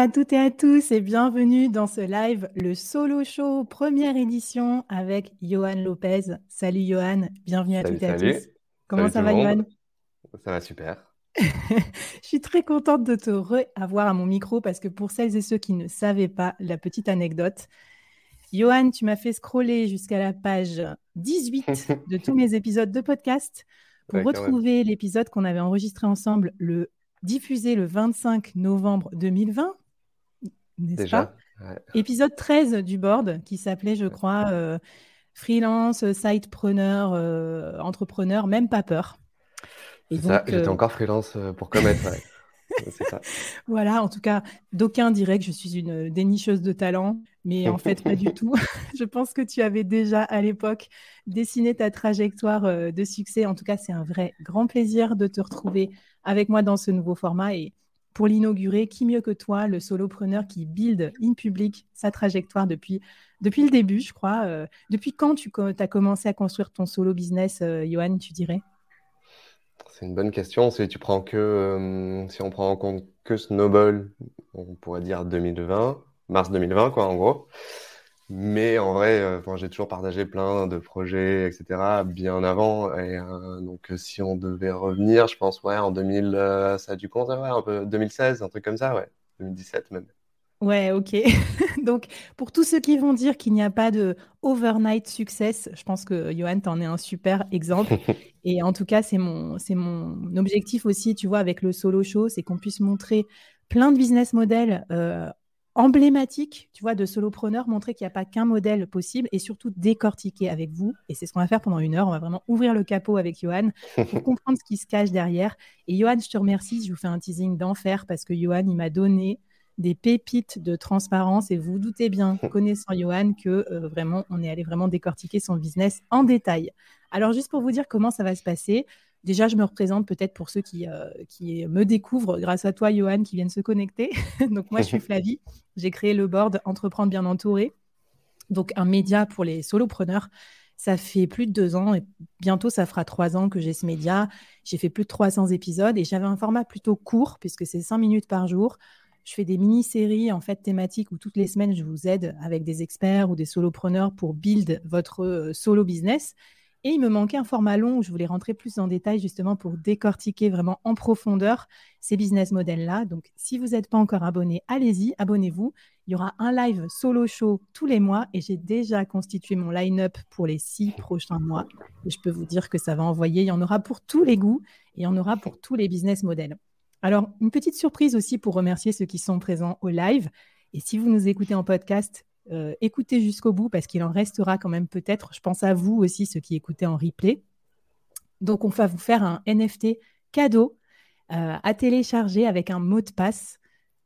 À toutes et à tous et bienvenue dans ce live, le Solo Show, première édition avec Johan Lopez. Salut Johan, bienvenue à toutes et à tous. Comment ça va Johan Ça va super. Je suis très contente de te re-avoir à mon micro parce que pour celles et ceux qui ne savaient pas, la petite anecdote, Johan, tu m'as fait scroller jusqu'à la page 18 de tous mes épisodes de podcast pour retrouver l'épisode qu'on avait enregistré ensemble le diffusé le 25 novembre 2020, n'est-ce pas? Épisode 13 du board qui s'appelait, je crois, euh, Freelance, Sitepreneur, euh, Entrepreneur, même pas peur. ça, j'étais euh, encore freelance pour commettre. ça. Voilà, en tout cas, d'aucuns diraient que je suis une dénicheuse de talent, mais en fait, pas du tout. je pense que tu avais déjà à l'époque dessiné ta trajectoire de succès. En tout cas, c'est un vrai grand plaisir de te retrouver avec moi dans ce nouveau format. Et pour l'inaugurer, qui mieux que toi, le solopreneur qui build in public sa trajectoire depuis, depuis le début, je crois. Euh, depuis quand tu as commencé à construire ton solo business, euh, Johan, tu dirais? C'est une bonne question. Si, tu prends que, euh, si on prend en compte que Snowball, on pourrait dire 2020, mars 2020, quoi, en gros. Mais en vrai, euh, j'ai toujours partagé plein de projets, etc., bien avant. Et euh, donc, euh, si on devait revenir, je pense, ouais, en 2000, ça a dû compter, ouais, un peu 2016, un truc comme ça, ouais, 2017 même. Ouais, ok. donc, pour tous ceux qui vont dire qu'il n'y a pas de overnight success, je pense que Johan, t'en es un super exemple. Et en tout cas, c'est mon, c'est mon objectif aussi, tu vois, avec le solo show, c'est qu'on puisse montrer plein de business models emblématique, tu vois, de solopreneur, montrer qu'il n'y a pas qu'un modèle possible et surtout décortiquer avec vous. Et c'est ce qu'on va faire pendant une heure. On va vraiment ouvrir le capot avec Johan pour comprendre ce qui se cache derrière. Et Johan, je te remercie. Je vous fais un teasing d'enfer parce que Johan, il m'a donné des pépites de transparence et vous, vous doutez bien, connaissant Johan, que euh, vraiment, on est allé vraiment décortiquer son business en détail. Alors, juste pour vous dire comment ça va se passer, Déjà, je me représente peut-être pour ceux qui, euh, qui me découvrent grâce à toi, Johan, qui viennent se connecter. donc, moi, je suis Flavie. J'ai créé le board Entreprendre bien entouré. Donc, un média pour les solopreneurs. Ça fait plus de deux ans et bientôt, ça fera trois ans que j'ai ce média. J'ai fait plus de 300 épisodes et j'avais un format plutôt court puisque c'est cinq minutes par jour. Je fais des mini-séries en fait thématiques où toutes les semaines, je vous aide avec des experts ou des solopreneurs pour build votre euh, solo business. Et il me manquait un format long où je voulais rentrer plus en détail justement pour décortiquer vraiment en profondeur ces business models-là. Donc, si vous n'êtes pas encore abonné, allez-y, abonnez-vous. Il y aura un live solo show tous les mois et j'ai déjà constitué mon line-up pour les six prochains mois. Et je peux vous dire que ça va envoyer. Il y en aura pour tous les goûts et il y en aura pour tous les business models. Alors, une petite surprise aussi pour remercier ceux qui sont présents au live. Et si vous nous écoutez en podcast, euh, écoutez jusqu'au bout parce qu'il en restera quand même peut-être. Je pense à vous aussi, ceux qui écoutaient en replay. Donc, on va vous faire un NFT cadeau euh, à télécharger avec un mot de passe.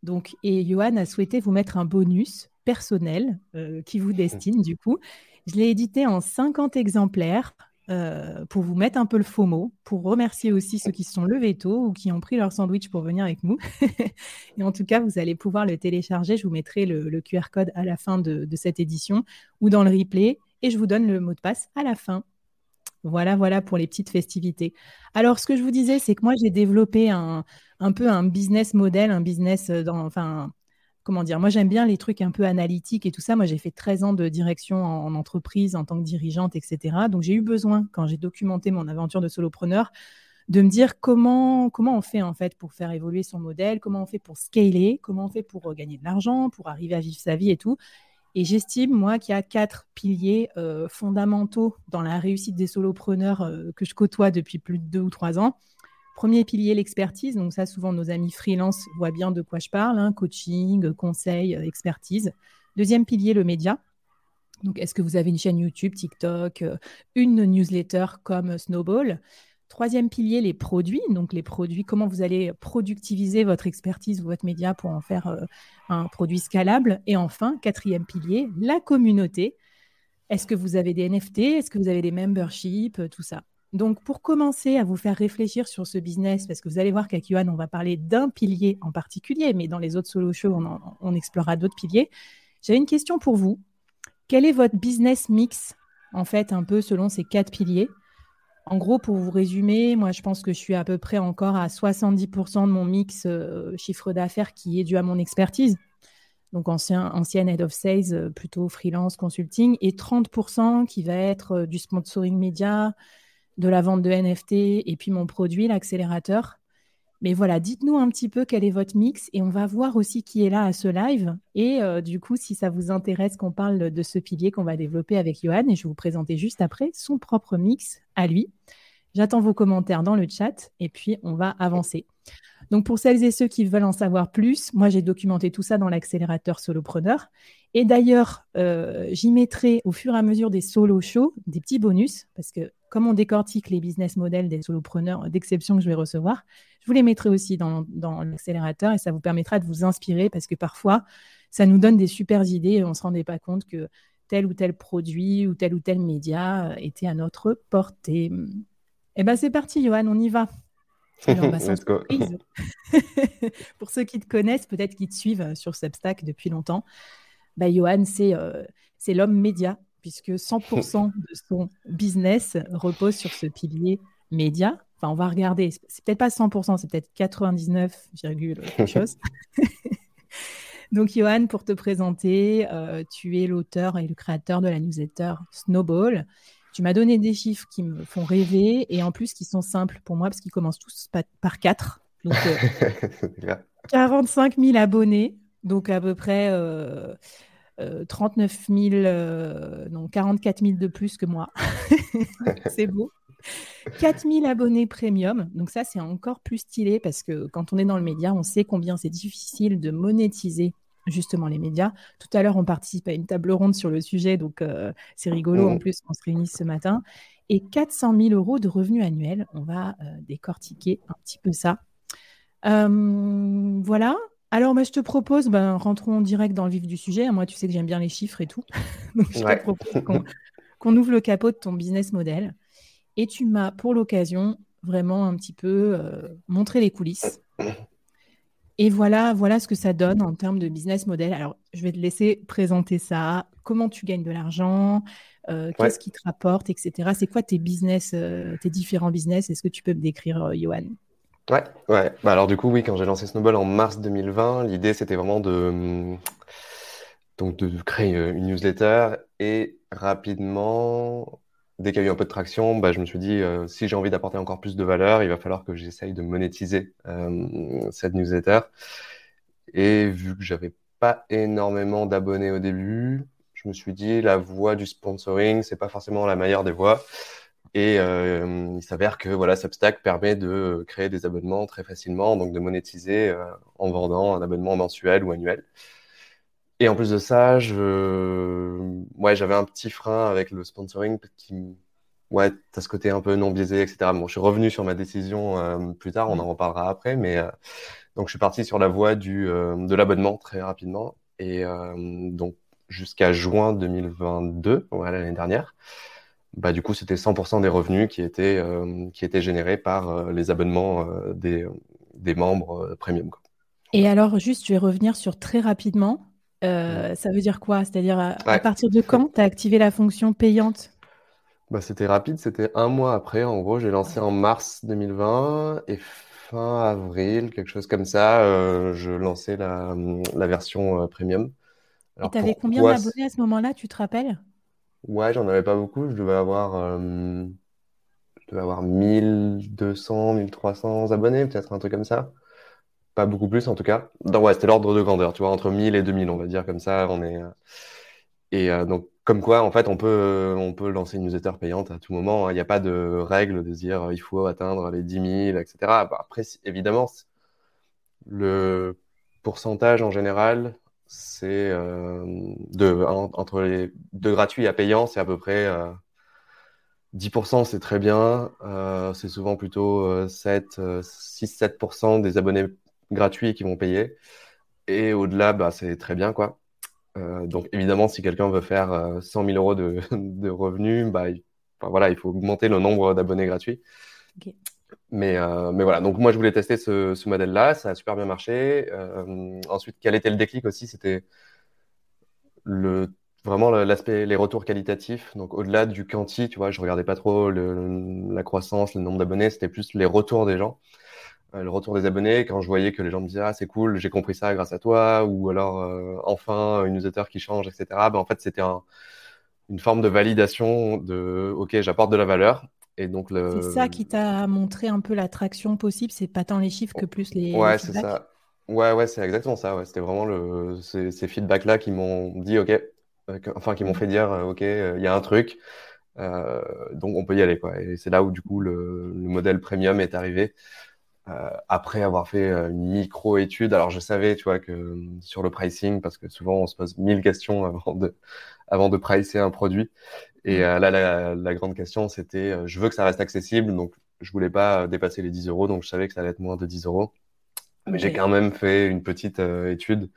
Donc, et Johan a souhaité vous mettre un bonus personnel euh, qui vous destine du coup. Je l'ai édité en 50 exemplaires euh, pour vous mettre un peu le faux mot, pour remercier aussi ceux qui se sont levés tôt ou qui ont pris leur sandwich pour venir avec nous. et en tout cas, vous allez pouvoir le télécharger. Je vous mettrai le, QR code à la fin de, cette édition ou dans le replay et je vous donne le mot de passe à la fin. Voilà, voilà pour les petites festivités. Alors, ce que je vous disais, c'est que moi, j'ai développé un, peu un business model, un business euh, dans, enfin, comment dire, moi j'aime bien les trucs un peu analytiques et tout ça. Moi j'ai fait 13 ans de direction en, entreprise en tant que dirigeante, etc. Donc j'ai eu besoin, quand j'ai documenté mon aventure de solopreneur, de me dire comment, comment on fait en fait pour faire évoluer son modèle, comment on fait pour scaler, comment on fait pour euh, gagner de l'argent, pour arriver à vivre sa vie et tout. Et j'estime, moi, qu'il y a quatre piliers euh, fondamentaux dans la réussite des solopreneurs euh, que je côtoie depuis plus de deux ou trois ans. Premier pilier, l'expertise. Donc ça, souvent, nos amis freelance voient bien de quoi je parle. Hein. coaching, conseil, euh, expertise. Deuxième pilier, le média. Donc, est-ce que vous avez une chaîne YouTube, TikTok, euh, une newsletter comme Snowball? Troisième pilier, les produits. Donc, les produits, comment vous allez productiviser votre expertise ou votre média pour en faire euh, un produit scalable? Et enfin, quatrième pilier, la communauté. Est-ce que vous avez des NFT Est-ce que vous avez des memberships? Tout ça. Donc, pour commencer à vous faire réfléchir sur ce business, parce que vous allez voir qu'avec Yohan, on va parler d'un pilier en particulier, mais dans les autres solo shows, on, explorera d'autres piliers. J'avais une question pour vous. Quel est votre business mix, en fait, un peu selon ces quatre piliers? En gros, pour vous résumer, moi, je pense que je suis à peu près encore à 70% de mon mix euh, chiffre d'affaires qui est dû à mon expertise. Donc, ancien, ancienne head of sales, euh, plutôt freelance consulting, et 30% qui va être euh, du sponsoring média, de la vente de NFT et puis mon produit, l'accélérateur. Mais voilà, dites-nous un petit peu quel est votre mix et on va voir aussi qui est là à ce live. Et euh, du coup, si ça vous intéresse qu'on parle de ce pilier qu'on va développer avec Johan, et je vais vous présenter juste après son propre mix à lui. J'attends vos commentaires dans le chat et puis on va avancer. Donc pour celles et ceux qui veulent en savoir plus, moi j'ai documenté tout ça dans l'accélérateur solopreneur. Et d'ailleurs, euh, j'y mettrai au fur et à mesure des solo shows des petits bonus parce que comme on décortique les business models des solopreneurs d'exception que je vais recevoir, je vous les mettrai aussi dans, l'accélérateur et ça vous permettra de vous inspirer parce que parfois, ça nous donne des super idées et on ne se rendait pas compte que tel ou tel produit ou tel ou tel média euh, était à notre portée. Eh bien, c'est parti, Johan, on y va. Alors, bah, Pour ceux qui te connaissent, peut-être qui te suivent sur Substack depuis longtemps, bah, Johan, c'est euh, l'homme média puisque 100% de son business repose sur ce pilier média. Enfin, on va regarder, c'est peut-être pas 100%, c'est peut-être 99, quelque chose. Donc, Johan, pour te présenter, euh, tu es l'auteur et le créateur de la newsletter Snowball. Tu m'as donné des chiffres qui me font rêver et en plus qui sont simples pour moi parce qu'ils commencent tous par 4. Donc, 45 000 abonnés, donc à peu près euh, 39 000, euh, non, 44 000 de plus que moi. c'est beau. 4 000 abonnés premium. Donc ça, c'est encore plus stylé parce que quand on est dans le média, on sait combien c'est difficile de monétiser justement les médias. Tout à l'heure, on participe à une table ronde sur le sujet, donc euh, c'est rigolo. En mmh. plus, on se réunit ce matin. Et 400 000 euros de revenus annuels. On va euh, décortiquer un petit peu ça. voilà. Alors, bah, je te propose, ben, rentrons direct dans le vif du sujet. Moi, tu sais que j'aime bien les chiffres et tout. Donc, je te propose qu'on ouvre le capot de ton business model. Et tu m'as, pour l'occasion, vraiment un petit peu euh, montré les coulisses. Et voilà, voilà ce que ça donne en termes de business model. Alors, je vais te laisser présenter ça. Comment tu gagnes de l'argent euh, Qu'est-ce qui te rapporte, etc. C'est quoi tes business, euh, tes différents business? Est-ce que tu peux me décrire, Johan? Ouais, ouais. Bah alors du coup, oui, quand j'ai lancé Snowball en mars 2020, l'idée c'était vraiment de, donc de créer euh, une newsletter et rapidement, dès qu'il y a eu un peu de traction, bah, je me suis dit, euh, si j'ai envie d'apporter encore plus de valeur, il va falloir que j'essaye de monétiser euh, cette newsletter. Et vu que j'avais pas énormément d'abonnés au début, je me suis dit, la voie du sponsoring, c'est pas forcément la meilleure des voies. Et euh, il s'avère que voilà, Substack permet de créer des abonnements très facilement, donc de monétiser euh, en vendant un abonnement mensuel ou annuel. Et en plus de ça, je... ouais, j'avais un petit frein avec le sponsoring qui, ouais, as ce côté un peu non biaisé, etc. Bon, je suis revenu sur ma décision euh, plus tard, on en reparlera après, mais euh, donc je suis parti sur la voie du, euh, de l'abonnement très rapidement. Et donc jusqu'à juin 2022, l'année dernière, bah, du coup, c'était 100% des revenus qui étaient, qui étaient générés par les abonnements des, des membres premium. Quoi. Et alors, juste, je vais revenir sur très rapidement. Euh, ça veut dire quoi? C'est-à-dire, à, partir de quand tu as activé la fonction payante? Bah, C'était rapide, c'était un mois après. En gros, j'ai lancé en mars 2020 et fin avril, quelque chose comme ça, euh, je lançais la, version euh, premium. et tu avais combien d'abonnés à ce moment-là, tu te rappelles? Ouais, j'en avais pas beaucoup. Je devais avoir, je devais avoir 1200, 1300 abonnés, peut-être un truc comme ça. Pas beaucoup plus en tout cas. Non, ouais, c'était l'ordre de grandeur, tu vois, entre 1000 et 2000, on va dire comme ça. On est... Euh, et euh, donc, comme quoi, en fait, on peut, on peut lancer une newsletter payante à tout moment. Hein. Il n'y a pas de règle de dire euh, il faut atteindre les 10 000, etc. Après, évidemment, le pourcentage en général, c'est de, entre les de gratuit à payant, c'est à peu près 10%, c'est très bien. c'est souvent plutôt 7, 6-7% des abonnés gratuits qui vont payer. Et au-delà, bah, c'est très bien, quoi. Euh, donc évidemment, si quelqu'un veut faire 100 euh, 000 euros de, de revenus, bah, il, voilà, il faut augmenter le nombre d'abonnés gratuits. Mais, euh, mais voilà, donc moi je voulais tester ce, modèle-là, ça a super bien marché. ensuite, quel était le déclic aussi? C'était le, vraiment l'aspect, les retours qualitatifs. Donc au-delà du quanti, tu vois, je regardais pas trop la croissance, le nombre d'abonnés, c'était plus les retours des gens. Euh, le retour des abonnés, quand je voyais que les gens me disaient ah c'est cool, j'ai compris ça grâce à toi, ou alors euh, enfin une newsletter qui change, etc. Ben, en fait c'était une forme de validation de ok j'apporte de la valeur et donc le... C'est ça qui t'a montré un peu l'attraction possible, c'est pas tant les chiffres que plus les. Ouais c'est ça. Ouais ouais c'est exactement ça. Ouais. C'était vraiment le ces, feedbacks là qui m'ont dit ok, euh, enfin qui m'ont fait dire ok il y a un truc. donc on peut y aller quoi. Et c'est là où du coup le, le modèle premium est arrivé. Euh, après avoir fait euh, une micro-étude, alors je savais, tu vois, que euh, sur le pricing, parce que souvent on se pose mille questions avant de, avant de pricer un produit. Et mm. là, la, la, grande question, c'était, je veux que ça reste accessible, donc je voulais pas dépasser les 10 euros, donc je savais que ça allait être moins de 10 euros. Mais j'ai quand même fait une petite étude.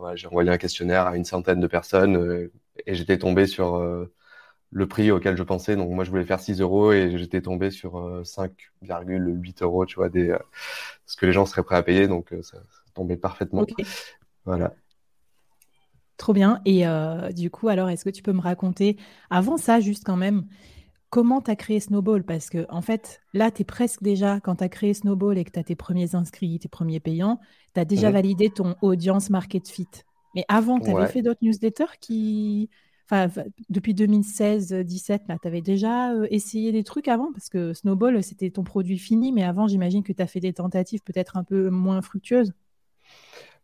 Ouais, j'ai envoyé un questionnaire à une centaine de personnes et j'étais tombé sur le prix auquel je pensais. Donc moi, je voulais faire 6 euros et j'étais tombé sur 5,8 euh, euros, tu vois, des, euh, ce que les gens seraient prêts à payer. Donc euh, ça, tombait parfaitement. Voilà. Trop bien. Et du coup, alors, est-ce que tu peux me raconter, avant ça, juste quand même, comment tu as créé Snowball? Parce que, en fait, là, tu es presque déjà, quand tu as créé Snowball et que tu as tes premiers inscrits, tes premiers payants, tu as déjà mhm. validé ton audience market fit. Mais avant, tu avais fait d'autres newsletters qui, depuis 2016-17, tu avais déjà euh, essayé des trucs avant? Parce que Snowball, c'était ton produit fini, mais avant, j'imagine que tu as fait des tentatives peut-être un peu moins fructueuses.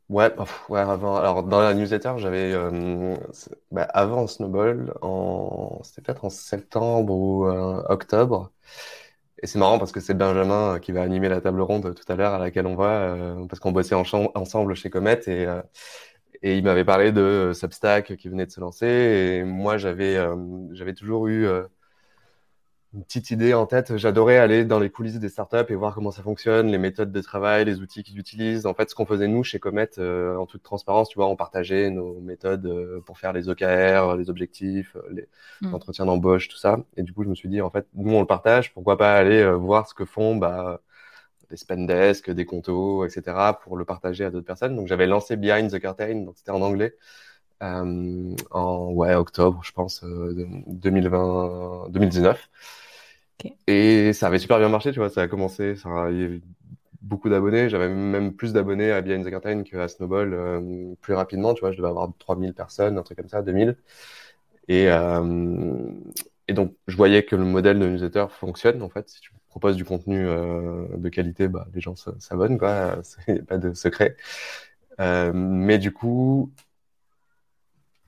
Ouais, ouais avant. Alors, dans la newsletter, j'avais. Euh, bah, avant Snowball, en... c'était peut-être en septembre ou euh, octobre. Et c'est marrant parce que c'est Benjamin qui va animer la table ronde tout à l'heure à laquelle on va, parce qu'on bossait ensemble chez Comet. Et, et il m'avait parlé de euh, Substack qui venait de se lancer. Et moi, j'avais euh, j'avais toujours eu euh, une petite idée en tête. J'adorais aller dans les coulisses des startups et voir comment ça fonctionne, les méthodes de travail, les outils qu'ils utilisent. En fait, ce qu'on faisait nous chez Comet, en toute transparence, tu vois, on partageait nos méthodes pour faire les OKR, les objectifs, les mmh. entretiens d'embauche, tout ça. Et du coup, je me suis dit, en fait, nous, on le partage. Pourquoi pas aller voir ce que font bah, des Spendesk, des Conto, etc. pour le partager à d'autres personnes. Donc j'avais lancé Behind the Curtain, donc c'était en anglais, euh, en ouais, octobre, je pense, 2020, euh, 2019. Et ça avait super bien marché, tu vois, ça a commencé, ça, il y avait beaucoup d'abonnés, j'avais même plus d'abonnés à Behind the Curtain qu'à Snowball euh, plus rapidement, tu vois, je devais avoir 3000 personnes, un truc comme ça, 2000. Et, et donc, je voyais que le modèle de newsletter fonctionne, en fait, si tu propose du contenu euh, de qualité, bah, les gens s'abonnent, quoi. Il n'y a pas de secret. Euh, mais du coup,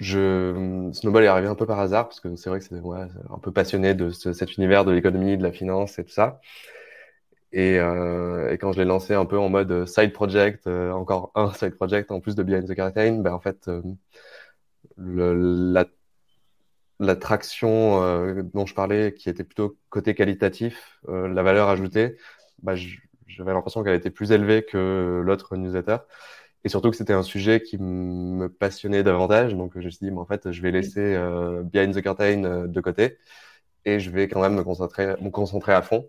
je... Snowball est arrivé un peu par hasard, parce que c'est vrai que c'est ouais, un peu passionné de cet univers de l'économie, de la finance et tout ça. Et, et, quand je l'ai lancé un peu en mode side project, encore un side project en plus de Behind the Curtain, ben en fait, le, la la traction euh, dont je parlais, qui était plutôt côté qualitatif, euh, la valeur ajoutée, bah, j'avais l'impression qu'elle était plus élevée que l'autre newsletter. Et surtout que c'était un sujet qui me passionnait davantage. Donc je me suis dit, en fait, je vais laisser euh, Behind the Curtain de côté et je vais quand même me concentrer, me concentrer à fond.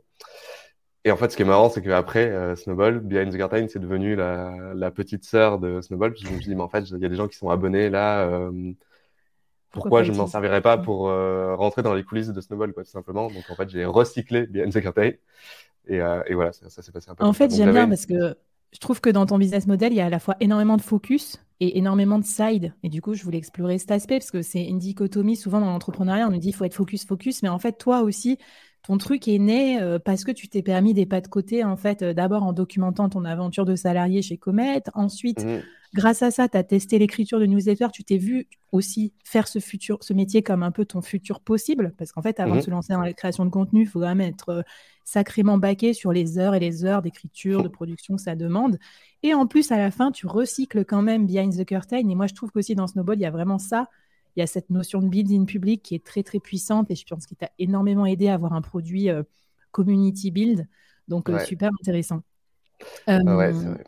Et en fait, ce qui est marrant, c'est qu'après Snowball, Behind the Curtain, c'est devenu la, petite sœur de Snowball. Parce que je me suis dit, mais en fait, il y a des gens qui sont abonnés là pourquoi, je ne m'en servirais pas pour euh, rentrer dans les coulisses de Snowball, quoi, tout simplement. Donc, en fait, j'ai recyclé Behind the Curtain. Et, euh, et voilà, ça, s'est passé un peu. En fait, j'aime bien parce que je trouve que dans ton business model, il y a à la fois énormément de focus et énormément de side. Et du coup, je voulais explorer cet aspect parce que c'est une dichotomie. Souvent, dans l'entrepreneuriat, on nous dit qu'il faut être focus, focus. Mais en fait, toi aussi, ton truc est né euh, parce que tu t'es permis des pas de côté, en fait, d'abord en documentant ton aventure de salarié chez Comet, ensuite. Mmh. Grâce à ça, tu as testé l'écriture de newsletter, tu t'es vu aussi faire ce, futur, ce métier comme un peu ton futur possible, parce qu'en fait, avant de mhm. se lancer dans la création de contenu, il faut quand même être euh, sacrément baqué sur les heures et les heures d'écriture, de production que ça demande. Et en plus, à la fin, tu recycles quand même behind the curtain. Et moi, je trouve qu'aussi dans Snowball, il y a vraiment ça. Il y a cette notion de build-in public qui est très, très puissante et je pense qu'il t'a énormément aidé à avoir un produit euh, community build. Donc, euh, super intéressant. ouais, c'est vrai.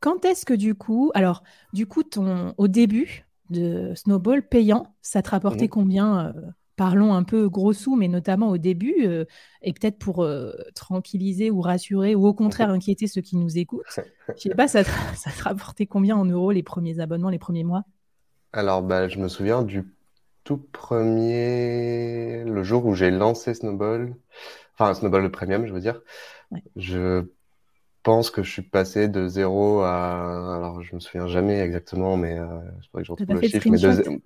Quand est-ce que du coup, alors du coup, ton, au début de Snowball payant, ça te rapportait mmh. combien euh, Parlons un peu gros sous, mais notamment au début, euh, et peut-être pour euh, tranquilliser ou rassurer, ou au contraire inquiéter ceux qui nous écoutent. Je sais pas, ça te, ça te rapportait combien en euros les premiers abonnements, les premiers mois? Alors, bah, je me souviens du tout premier, le jour où j'ai lancé Snowball, enfin Snowball le premium, je veux dire. Je pense que je suis passé de zéro à. Alors, je me souviens jamais exactement, mais euh, je crois que je retrouve le chiffre. Mais de,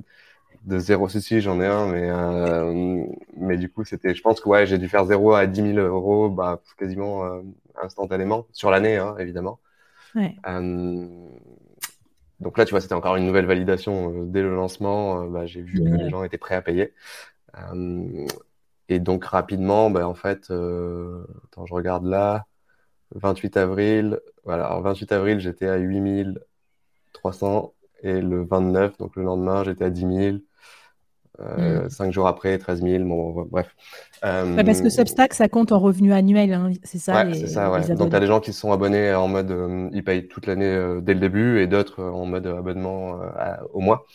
de zéro, si, si, j'en ai un, mais, euh, mais du coup, c'était. Je pense que ouais, j'ai dû faire zéro à 10 000 euros bah, quasiment euh, instantanément, sur l'année, hein, évidemment. Ouais. Euh, donc là, tu vois, c'était encore une nouvelle validation dès le lancement. bah, j'ai vu que les gens étaient prêts à payer. et donc, rapidement, bah, en fait, attends, je regarde là. 28 avril, voilà, 28 avril, j'étais à 8300 et le 29, donc le lendemain, j'étais à 10 000. Euh, 5 hmm. jours après, 13 000, bon, bref. Euh, parce que Substack, ça compte en revenu annuel, hein, c'est ça ouais, c'est ça, ouais. Donc, tu as des gens qui se sont abonnés en mode, euh, ils payent toute l'année euh, dès le début, et d'autres en mode abonnement au mois.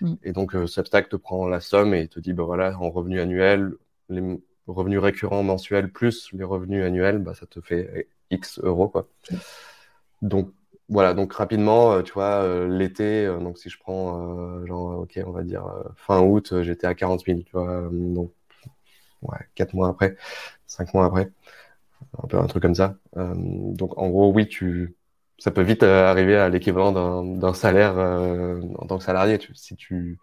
Hmm. Et donc, Substack te prend la somme et te dit, bah voilà, en revenu annuel, les revenus récurrents mensuels plus les revenus annuels, bah, ça te fait X euros, quoi. Donc, voilà, donc rapidement, euh, tu vois, euh, l'été, euh, donc si je prends, genre, ok, on va dire fin août, j'étais à 40 000, tu vois, donc, ouais, 4 mois après, 5 mois après, un peu un truc comme ça. donc, en gros, oui, tu, ça peut vite arriver à l'équivalent d'un salaire en tant que salarié, si tu.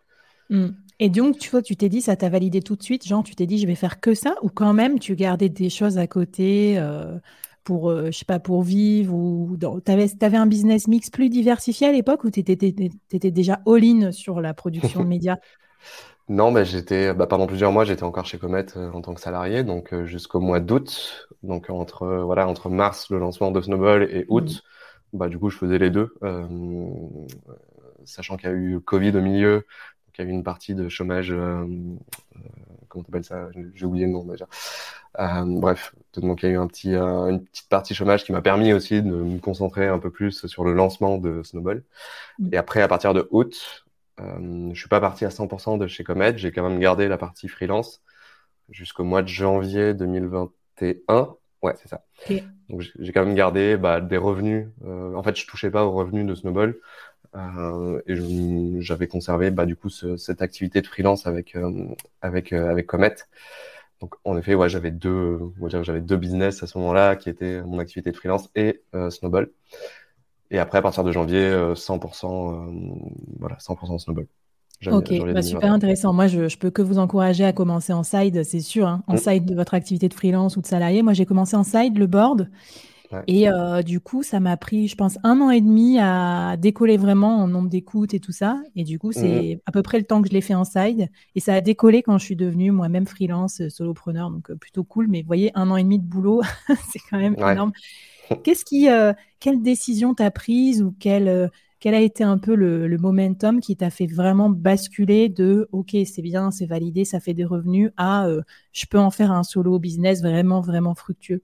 Mmh. Et donc, tu vois, tu t'es dit, ça t'a validé tout de suite, genre, tu t'es dit, je vais faire que ça, ou quand même, tu gardais des choses à côté pour, euh, je sais pas, pour vivre ou tu avais, un business mix plus diversifié à l'époque ou tu étais, déjà all-in sur la production de médias? Non, mais j'étais, bah, pendant plusieurs mois, j'étais encore chez Comet euh, en tant que salarié, donc euh, jusqu'au mois d'août. Donc entre, voilà, entre mars, le lancement de Snowball, et août, mmh. bah, du coup, je faisais les deux. sachant qu'il y a eu Covid au milieu, il y a eu une partie de chômage, comment t'appelles ça? J'ai oublié le nom déjà. Euh, bref, donc il y a eu un petit, une petite partie chômage qui m'a permis aussi de me concentrer un peu plus sur le lancement de Snowball. Mm. Et après, à partir de août, euh, je suis pas parti à 100% de chez Comet, j'ai quand même gardé la partie freelance jusqu'au mois de janvier 2021. Ouais, c'est ça. Donc j'ai quand même gardé bah, des revenus. Euh, en fait, je touchais pas aux revenus de Snowball. Euh, et j'avais conservé bah, du coup ce, cette activité de freelance avec euh, avec euh, avec Comet. Donc en effet, ouais, j'avais deux, on va dire j'avais deux business à ce moment-là qui étaient mon activité de freelance et Snowball. Et après, à partir de janvier, 100%, voilà, 100% Snowball. Ok, bah, super intéressant. Moi, je, je peux que vous encourager à commencer en side, c'est sûr, hein, en mm. side de votre activité de freelance ou de salarié. Moi, j'ai commencé en side, le board. Et euh, du coup, ça m'a pris, je pense, un an et demi à décoller vraiment en nombre d'écoutes et tout ça. Et du coup, c'est mmh. à peu près le temps que je l'ai fait en side. Et ça a décollé quand je suis devenue moi-même freelance, euh, solopreneur. Donc, euh, plutôt cool. Mais vous voyez, un an et demi de boulot, c'est quand même énorme. Qu'est-ce qui, quelle décision t'as prise ou quelle, quel a été un peu le, le momentum qui t'a fait vraiment basculer de OK, c'est bien, c'est validé, ça fait des revenus à je peux en faire un solo business vraiment, vraiment fructueux?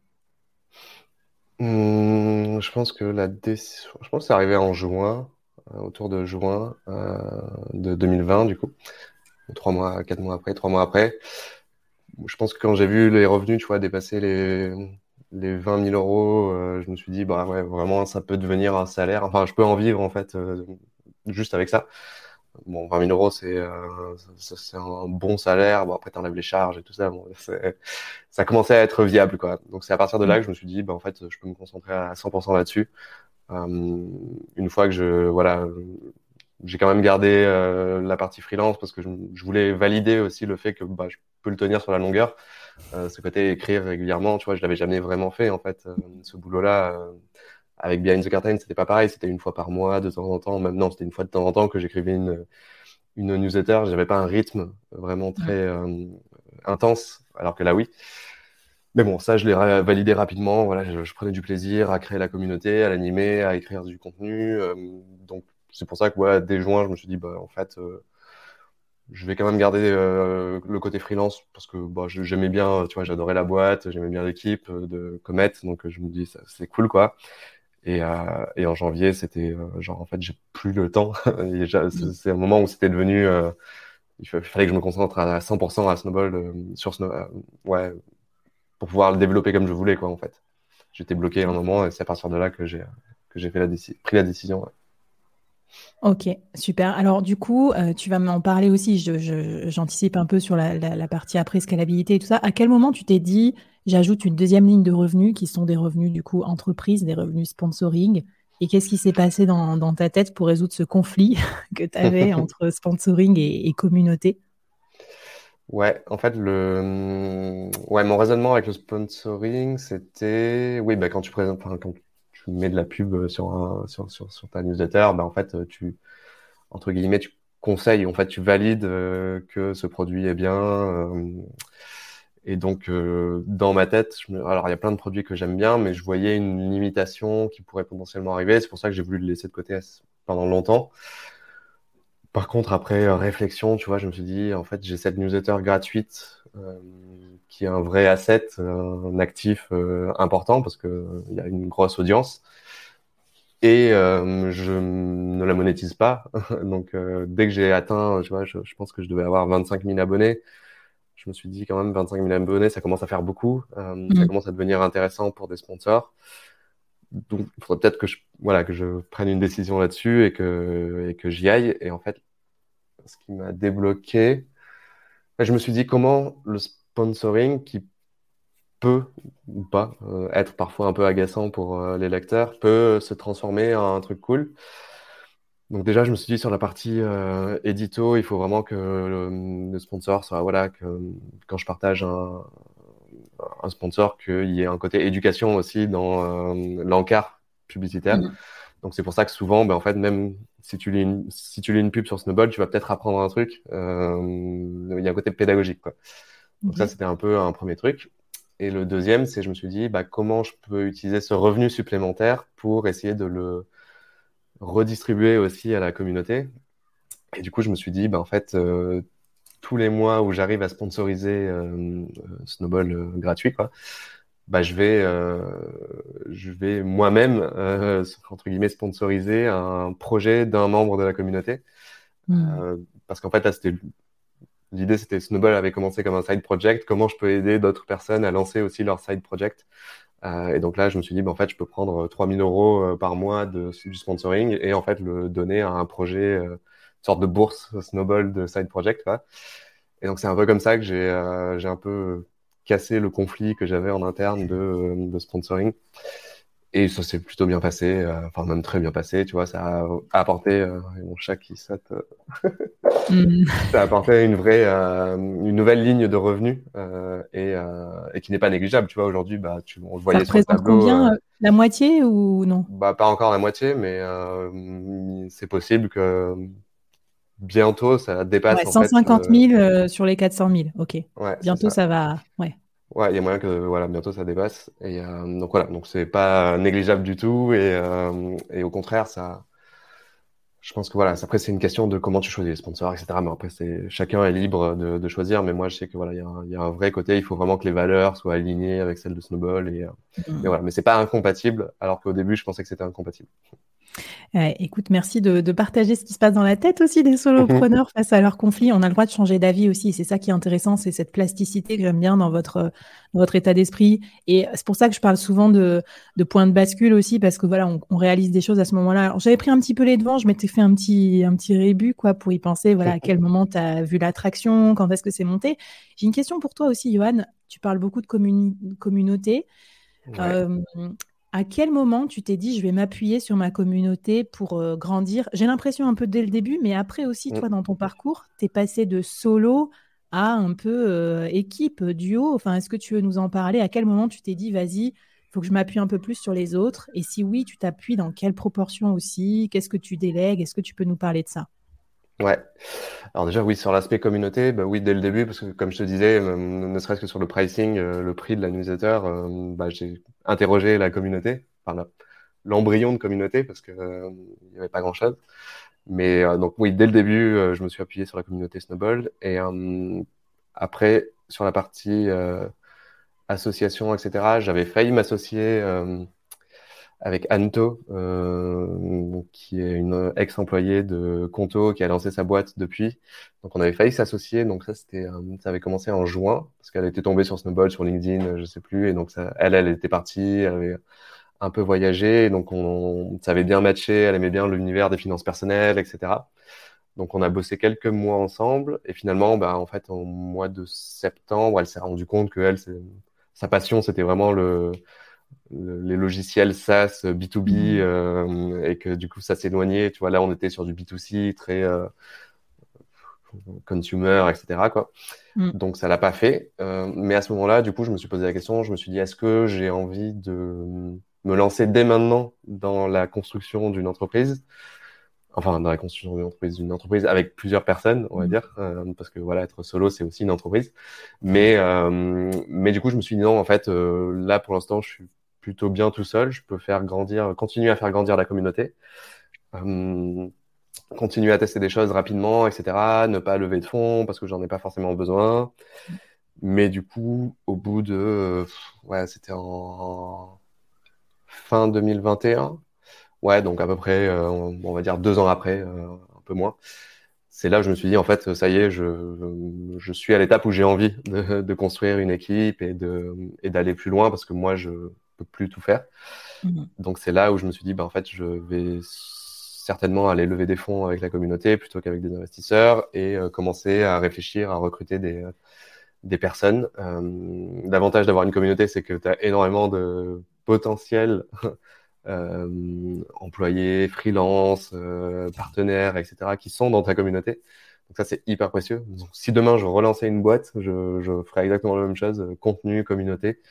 Mmh, je pense que la décision, je pense c'est arrivé en juin, euh, autour de juin euh, de 2020 du coup, trois mois, quatre mois après, trois mois après. Je pense que quand j'ai vu les revenus, tu vois, dépasser les les 20 000 euros, euh, je me suis dit bah ouais, vraiment ça peut devenir un salaire. Enfin, je peux en vivre en fait juste avec ça. Bon, 20 000 euros, c'est euh, c'est un bon salaire. Bon, après, tu enlèves les charges et tout ça. Bon, ça commençait à être viable, quoi. Donc, c'est à partir de là que je me suis dit, bah, en fait, je peux me concentrer à 100% là-dessus. Euh, une fois que je, voilà, j'ai quand même gardé euh, la partie freelance parce que je, je, voulais valider aussi le fait que bah, je peux le tenir sur la longueur. Euh, ce côté écrire régulièrement, tu vois, je l'avais jamais vraiment fait, en fait, ce boulot-là avec Behind the Curtain, c'était pas pareil. C'était une fois par mois, de temps en temps. Maintenant, c'était une fois de temps en temps que j'écrivais une, une newsletter. J'avais pas un rythme vraiment très euh, intense, alors que là, oui. Mais bon, ça, je l'ai validé rapidement. Voilà, je, prenais du plaisir à créer la communauté, à l'animer, à écrire du contenu. Euh, donc, c'est pour ça que, ouais, dès juin, je me suis dit, bah, en fait, euh, je vais quand même garder le côté freelance parce que bah, j'aimais bien, tu vois, j'adorais la boîte, j'aimais bien l'équipe de Comet, donc je me dis, c'est cool, quoi. Et, euh, et, en janvier, c'était euh, genre, en fait, j'ai plus le temps. Mm. c'est un moment où c'était devenu. Euh, il fallait que je me concentre à 100% à Snowball, sur Snow, ouais, pour pouvoir le développer comme je voulais, quoi, en fait. J'étais bloqué à un moment et c'est à partir de là que j'ai que j'ai fait la pris la décision. Ok, super. Alors du coup, tu vas m'en parler aussi. J'anticipe un peu sur la, la, la, partie après scalabilité et tout ça. À quel moment tu t'es dit, J'ajoute une deuxième ligne de revenus qui sont des revenus du coup entreprise, des revenus sponsoring? Et qu'est-ce qui s'est passé dans, ta tête pour résoudre ce conflit que tu avais entre sponsoring et, communauté? Ouais, en fait, le, ouais, mon raisonnement avec le sponsoring, c'était, oui, bah, quand tu présentes, quand tu mets de la pub sur, un, sur, sur, sur, ta newsletter, bah, en fait, tu, entre guillemets, tu conseilles, en fait, tu valides euh, que ce produit est bien. Euh, et donc, euh, dans ma tête, alors il y a plein de produits que j'aime bien, mais je voyais une limitation qui pourrait potentiellement arriver. C'est pour ça que j'ai voulu le laisser de côté pendant longtemps. Par contre, après euh, réflexion, tu vois, je me suis dit, en fait, j'ai cette newsletter gratuite euh, qui est un vrai asset, un actif important parce qu'il y a une grosse audience. Et je ne la monétise pas. Donc, dès que j'ai atteint, tu vois, je, je, pense que je devais avoir 25 000 abonnés je me suis dit quand même 25 000 abonnés, ça commence à faire beaucoup. Euh, mm. Ça commence à devenir intéressant pour des sponsors. Donc, il faudrait peut-être que je, voilà, que je prenne une décision là-dessus et que, et que j'y aille. Et en fait, ce qui m'a débloqué, je me suis dit comment le sponsoring qui peut ou pas euh, être parfois un peu agaçant pour euh, les lecteurs peut se transformer en un truc cool. Donc déjà, je me suis dit sur la partie euh, édito, il faut vraiment que le, sponsor soit voilà que quand je partage un, un sponsor, qu'il y ait un côté éducation aussi dans l'encart publicitaire. Mmh. Donc c'est pour ça que souvent, ben, en fait, même si tu lis une, si tu lis une pub sur Snowball, tu vas peut-être apprendre un truc. Euh, il y a un côté pédagogique, quoi. Donc ça, c'était un peu un premier truc. Et le deuxième, c'est je me suis dit, bah, comment je peux utiliser ce revenu supplémentaire pour essayer de le redistribuer aussi à la communauté. Et du coup, je me suis dit, bah, en fait, euh, tous les mois où j'arrive à sponsoriser euh, Snowball euh, gratuit, quoi, bah, je vais, je vais moi-même, entre guillemets, sponsoriser un projet d'un membre de la communauté. Hmm. parce qu'en fait, là, c'était l'idée, c'était Snowball avait commencé comme un side project. Comment je peux aider d'autres personnes à lancer aussi leur side project? Euh, et donc là, je me suis dit, bah, en fait, je peux prendre 3000 euros euh, par mois de, du sponsoring et en fait le donner à un projet, euh, une sorte de bourse snowball de side project. Quoi. Et donc c'est un peu comme ça que j'ai j'ai un peu cassé le conflit que j'avais en interne de, de sponsoring. et ça s'est plutôt bien passé, euh, enfin même très bien passé, tu vois, ça a apporté, euh, mon chat qui saute, euh, mm. ça a apporté une vraie, une nouvelle ligne de revenus et, et, qui n'est pas négligeable, tu vois, aujourd'hui, bah, tu, on le voyait sur le tableau. combien La moitié ou non? Bah pas encore la moitié, mais c'est possible que bientôt ça dépasse. Ouais, 150 000 sur les 400 000, ok. bientôt ça. ça va, ouais. Ouais, il y a moyen que voilà, bientôt ça dépasse. Et euh, donc voilà, donc c'est pas négligeable du tout. Et, euh, et au contraire, ça, je pense que voilà, après c'est une question de comment tu choisis les sponsors, etc. Mais après, c'est chacun est libre de, de, choisir. Mais moi, je sais que voilà, il y, a un, y a un vrai côté. Il faut vraiment que les valeurs soient alignées avec celles de Snowball. Et, euh, mmh. et voilà, mais c'est pas incompatible. Alors qu'au début, je pensais que c'était incompatible écoute, merci de, partager ce qui se passe dans la tête aussi des solopreneurs face à leurs conflits. On a le droit de changer d'avis aussi. C'est ça qui est intéressant, c'est cette plasticité que j'aime bien dans votre, votre état d'esprit. Et c'est pour ça que je parle souvent de, de point de bascule aussi, parce que voilà, on, réalise des choses à ce moment-là. J'avais pris un petit peu les devants, je m'étais fait un petit, un petit rébut quoi, pour y penser. Voilà, à quel moment tu as vu l'attraction, quand est-ce que c'est monté. J'ai une question pour toi aussi, Johan. Tu parles beaucoup de communauté. Euh, à quel moment tu t'es dit je vais m'appuyer sur ma communauté pour euh, grandir? J'ai l'impression un peu dès le début, mais après aussi, toi, mm. dans ton parcours, tu es passé de solo à un peu euh, équipe, duo. Enfin, est-ce que tu veux nous en parler? À quel moment tu t'es dit vas-y, il faut que je m'appuie un peu plus sur les autres? Et si oui, tu t'appuies dans quelle proportion aussi? Qu'est-ce que tu délègues? Est-ce que tu peux nous parler de ça? Ouais. Alors déjà, oui, sur l'aspect communauté, bah oui, dès le début, parce que comme je te disais, euh, ne serait-ce que sur le pricing, euh, le prix de la newsletter, euh, bah, j'ai interrogé la communauté, enfin l'embryon de communauté, parce que il n'y avait pas grand-chose. Mais donc oui, dès le début, je me suis appuyé sur la communauté Snowball. Et après, sur la partie association, etc., j'avais failli m'associer avec Anto, euh, qui est une ex-employée de Conto qui a lancé sa boîte depuis. Donc on avait failli s'associer. Donc ça c'était, ça avait commencé en juin parce qu'elle était tombée sur Snowball, sur LinkedIn, je sais plus. Et donc elle, elle était partie, elle avait un peu voyagé. Donc on, ça avait bien matché. Elle aimait bien l'univers des finances personnelles, etc. Donc on a bossé quelques mois ensemble. Et finalement, bah, en fait, en mois de septembre, elle s'est rendue compte que elle, sa passion, c'était vraiment le les logiciels SaaS B2B mmh. euh, et que du coup ça s'éloignait. Tu vois, là on était sur du B2C très euh, consumer, etc. Quoi. Mmh. Donc ça l'a pas fait. Euh, mais à ce moment-là, du coup, je me suis posé la question. Je me suis dit, est-ce que j'ai envie de me lancer dès maintenant dans la construction d'une entreprise? Enfin, dans la construction d'une entreprise, d'une entreprise avec plusieurs personnes, on va mmh. dire, parce que voilà, être solo, c'est aussi une entreprise. Mais, mais du coup, je me suis dit non, en fait, là, pour l'instant, je suis plutôt bien tout seul. Je peux faire grandir, continuer à faire grandir la communauté, euh, continuer à tester des choses rapidement, etc. Ne pas lever de fonds parce que j'en ai pas forcément besoin. Mais du coup, au bout de, ouais, c'était en fin 2021. Ouais, donc à peu près, euh, on va dire deux ans après, euh, un peu moins. C'est là où je me suis dit, en fait, ça y est, je, je suis à l'étape où j'ai envie de, construire une équipe et de et d'aller plus loin parce que moi, je, peux plus tout faire. Mhm. Donc c'est là où je me suis dit, bah, en fait, je vais certainement aller lever des fonds avec la communauté plutôt qu'avec des investisseurs et euh, commencer à réfléchir à recruter des, euh, des personnes. Euh, L'avantage d'avoir une communauté, c'est que tu as énormément de potentiels employés, freelance, partenaires, etc., qui sont dans ta communauté. Donc ça, c'est hyper précieux. Donc, si demain je relançais une boîte, je, je ferais exactement la même chose, contenu, communauté.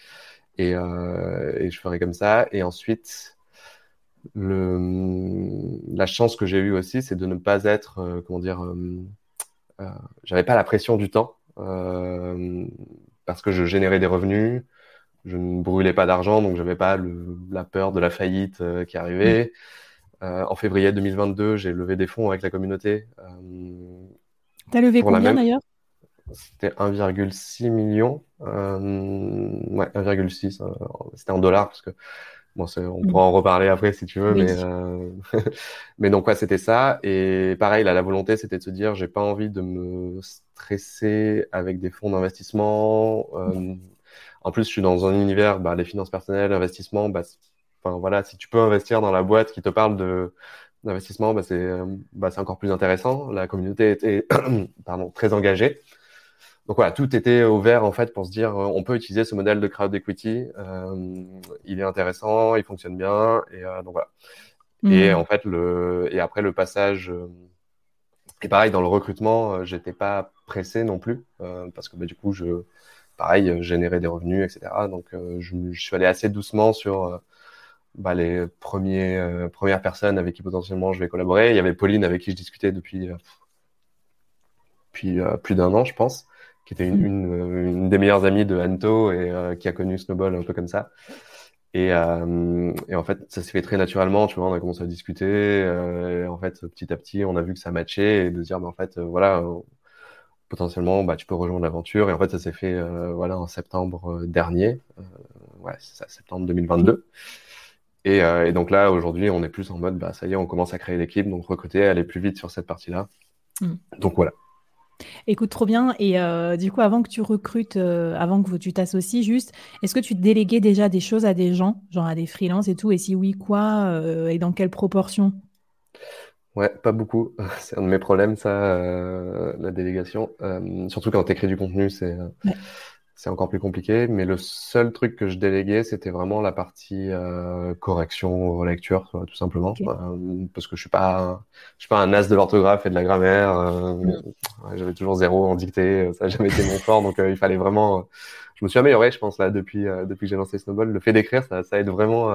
Et, euh, et, je ferai comme ça. Et ensuite, le, la chance que j'ai eue aussi, c'est de ne pas être, euh, comment dire, euh, euh, j'avais pas la pression du temps euh, parce que je générais des revenus, je ne brûlais pas d'argent, donc j'avais pas le, la peur de la faillite qui arrivait. Mmh. en février 2022, j'ai levé des fonds avec la communauté. T'as levé combien d'ailleurs? C'était 1,6 million. Euh, ouais, 1,6. Euh, c'était en dollars parce que bon, on mm. pourra en reparler après si tu veux, mais euh... mais donc ouais, c'était ça. Et pareil, là, la volonté, c'était de se dire, j'ai pas envie de me stresser avec des fonds d'investissement. Euh, en plus, je suis dans un univers, bah, les finances personnelles, investissement. Bah, enfin voilà, si tu peux investir dans la boîte qui te parle de d'investissement, bah, c'est bah, encore plus intéressant. La communauté était pardon très engagée. Donc voilà, tout était ouvert en fait pour se dire on peut utiliser ce modèle de crowd equity, il est intéressant, il fonctionne bien et donc voilà. Et mmh. en fait le et après le passage et pareil dans le recrutement, j'étais pas pressé non plus parce que bah, du coup je pareil générer des revenus etc. Donc je, je, suis allé assez doucement sur bah, les premiers, premières personnes avec qui potentiellement je vais collaborer. Il y avait Pauline avec qui je discutais depuis, depuis plus d'un an, je pense qui était une, mm. une, des meilleures amies de Anto et euh, qui a connu Snowball un peu comme ça. Et, euh, et en fait, ça s'est fait très naturellement, tu vois, on a commencé à discuter. Euh, et en fait, petit à petit, on a vu que ça matchait et de dire, bah, en fait, voilà, potentiellement, bah, tu peux rejoindre l'aventure. Et en fait, ça s'est fait, voilà, en septembre dernier. ouais, c'est ça, septembre 2022. Et, et, donc là, aujourd'hui, on est plus en mode, bah, ça y est, on commence à créer l'équipe, donc recruter, aller plus vite sur cette partie-là. Mm. Donc voilà. Écoute, trop bien. Et euh, du coup, avant que tu recrutes, euh, avant que tu t'associes, juste, est-ce que tu déléguais déjà des choses à des gens, genre à des freelances et tout? Et si oui, quoi euh, Et dans quelle proportion? Ouais, pas beaucoup. C'est un de mes problèmes, ça, la délégation. surtout quand tu écris du contenu, c'est c'est encore plus compliqué. Mais le seul truc que je déléguais, c'était vraiment la partie euh, correction, lecture, tout simplement, euh, parce que je suis pas, je suis pas un as de l'orthographe et de la grammaire. Euh, J'avais toujours zéro en dictée, ça n'a jamais été mon fort, donc euh, il fallait vraiment. Je me suis amélioré, je pense là depuis euh, depuis que j'ai lancé Snowball. Le fait d'écrire, ça, ça aide vraiment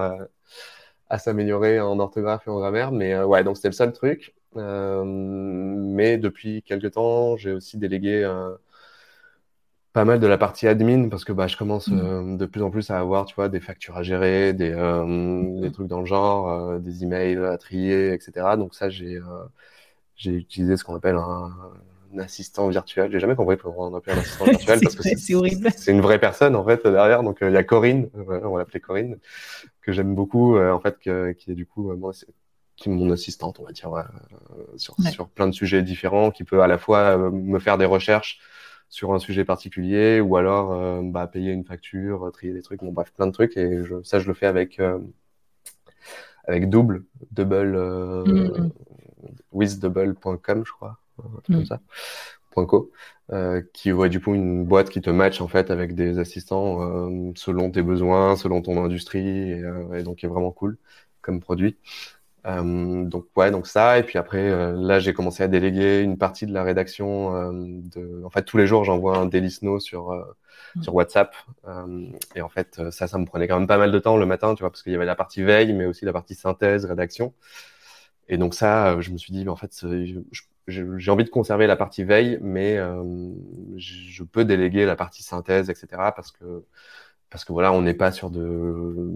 à s'améliorer en orthographe et en grammaire. Mais ouais, donc c'était le seul truc. mais depuis quelques temps, j'ai aussi délégué pas mal de la partie admin parce que bah, je commence mm. euh, de plus en plus à avoir tu vois des factures à gérer des, euh, mm. des trucs dans le genre euh, des emails à trier etc donc ça j'ai j'ai utilisé ce qu'on appelle un, assistant virtuel. J'ai jamais compris pourquoi on appelle un assistant virtuel parce que c'est horrible. c'est une vraie personne en fait derrière. Donc il y a Corinne on va l'appeler Corinne que j'aime beaucoup en fait que, qui est du coup moi qui est mon assistante on va dire sur, sur plein de sujets différents qui peut à la fois me faire des recherches sur un sujet particulier ou alors euh, bah, payer une facture, trier des trucs, bon bref, plein de trucs. Et je, ça, je le fais avec, euh, avec double, double, euh, mm. withdouble.com, je crois, comme mm. ça, .co, euh, qui voit du coup une boîte qui te match en fait avec des assistants euh, selon tes besoins, selon ton industrie, et, et donc qui est vraiment cool comme produit. Euh, donc ouais, donc ça. Et puis après, euh, là, j'ai commencé à déléguer une partie de la rédaction. Euh, de... En fait, tous les jours, j'envoie un daily snow sur mmh. sur WhatsApp. et en fait, ça, ça me prenait quand même pas mal de temps le matin, tu vois, parce qu'il y avait la partie veille, mais aussi la partie synthèse, rédaction. Et donc ça, je me suis dit, en fait, j'ai envie de conserver la partie veille, mais je peux déléguer la partie synthèse, etc. Parce que parce que voilà, on n'est pas sur de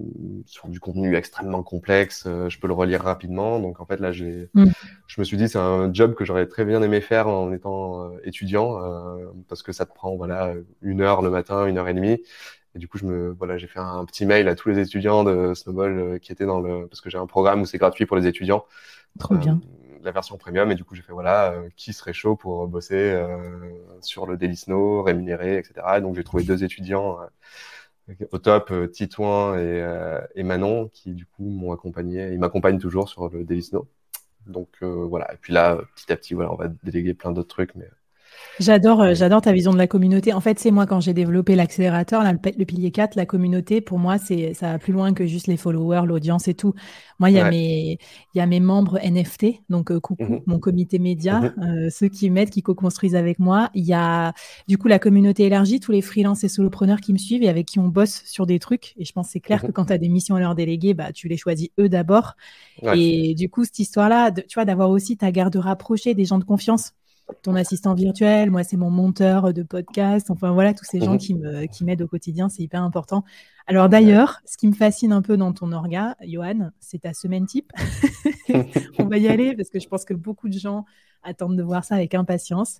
sur du contenu extrêmement complexe. Euh, je peux le relire rapidement. Donc en fait là, j'ai, mm. je me suis dit c'est un job que j'aurais très bien aimé faire en étant euh, étudiant euh, parce que ça te prend voilà une heure le matin, une heure et demie. Et du coup, je me voilà, j'ai fait un petit mail à tous les étudiants de Snowball qui étaient dans le parce que j'ai un programme où c'est gratuit pour les étudiants. Trop bien. La version premium et du coup j'ai fait voilà qui serait chaud pour bosser sur le Daily Snow rémunéré etc. Et donc j'ai trouvé deux étudiants au top euh, Titouan et, euh, et, Manon qui du coup m'ont accompagné, ils m'accompagnent toujours sur le Daily Snow. Donc euh, voilà, et puis là petit à petit voilà, on va déléguer plein d'autres trucs mais J'adore, euh, j'adore ta vision de la communauté. En fait, c'est moi quand j'ai développé l'accélérateur, le, pilier 4, la communauté, pour moi, c'est ça va plus loin que juste les followers, l'audience et tout. Moi, il y a mes il y a mes membres NFT, donc euh, coucou, mmh mon comité média, mmh euh, ceux qui m'aident, qui co-construisent avec moi. Il y a du coup la communauté élargie, tous les freelances et solopreneurs qui me suivent et avec qui on bosse sur des trucs. Et je pense c'est clair mmh que quand tu as des missions à leur déléguer, bah tu les choisis eux d'abord. Et du coup, cette histoire-là, tu vois, d'avoir aussi ta garde rapprochée des gens de confiance ton assistant virtuel, moi c'est mon monteur de podcast, enfin voilà, tous ces gens mhm. qui me qui m'aident au quotidien, c'est hyper important. Alors d'ailleurs, ce qui me fascine un peu dans ton orga, Johan, c'est ta semaine type. On va y aller parce que je pense que beaucoup de gens attendent de voir ça avec impatience.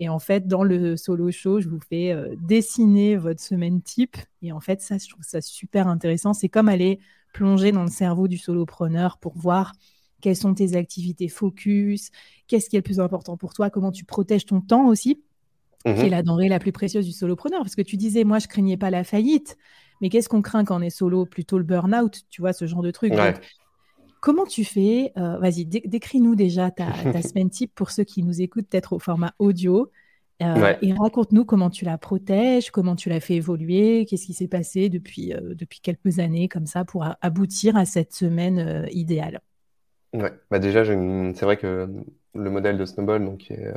Et en fait, dans le solo show, je vous fais euh, dessiner votre semaine type. Et en fait, ça, je trouve ça super intéressant. C'est comme aller plonger dans le cerveau du solopreneur pour voir quelles sont tes activités focus, qu'est-ce qui est le plus important pour toi, comment tu protèges ton temps aussi, qui est mhm. la denrée la plus précieuse du solopreneur. Parce que tu disais, moi, je craignais pas la faillite, mais qu'est-ce qu'on craint quand on est solo Plutôt le burn-out, tu vois, ce genre de truc. comment tu fais euh, Vas-y, décris-nous déjà ta, semaine type pour ceux qui nous écoutent peut-être au format audio. Et raconte-nous comment tu la protèges, comment tu l'as fait évoluer, qu'est-ce qui s'est passé depuis, depuis quelques années comme ça pour aboutir à cette semaine idéale. Ouais, bah déjà, c'est vrai que le modèle de Snowball, donc, est,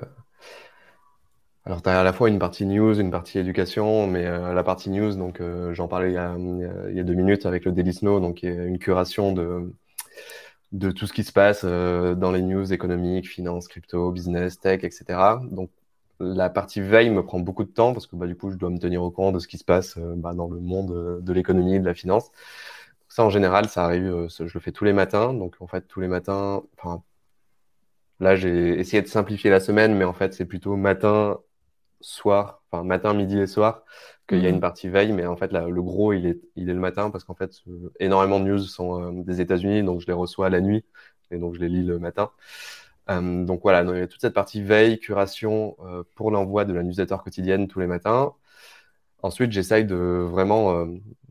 alors, tu as à la fois une partie news, une partie éducation, mais euh, la partie news, donc euh, j'en parlais il y, a, deux minutes avec le Daily Snow, donc qui est une curation de, de tout ce qui se passe euh, dans les news économiques, finance, crypto, business, tech, etc. Donc, la partie veille me prend beaucoup de temps parce que bah, du coup, je dois me tenir au courant de ce qui se passe bah, dans le monde de l'économie, de la finance. Ça, en général, ça arrive, je le fais tous les matins. Donc, en fait, tous les matins, enfin, là, j'ai essayé de simplifier la semaine, mais en fait, c'est plutôt matin, soir, enfin matin, midi et soir, qu'il y a une mhm. partie veille, mais en fait le gros il est, il est le matin parce qu'en fait énormément de news sont euh, des États-Unis, donc je les reçois la nuit et donc je les lis le matin. Euh, donc voilà, il y a toute cette partie veille, curation euh, pour l'envoi de la newsletter quotidienne tous les matins. Ensuite, j'essaye de vraiment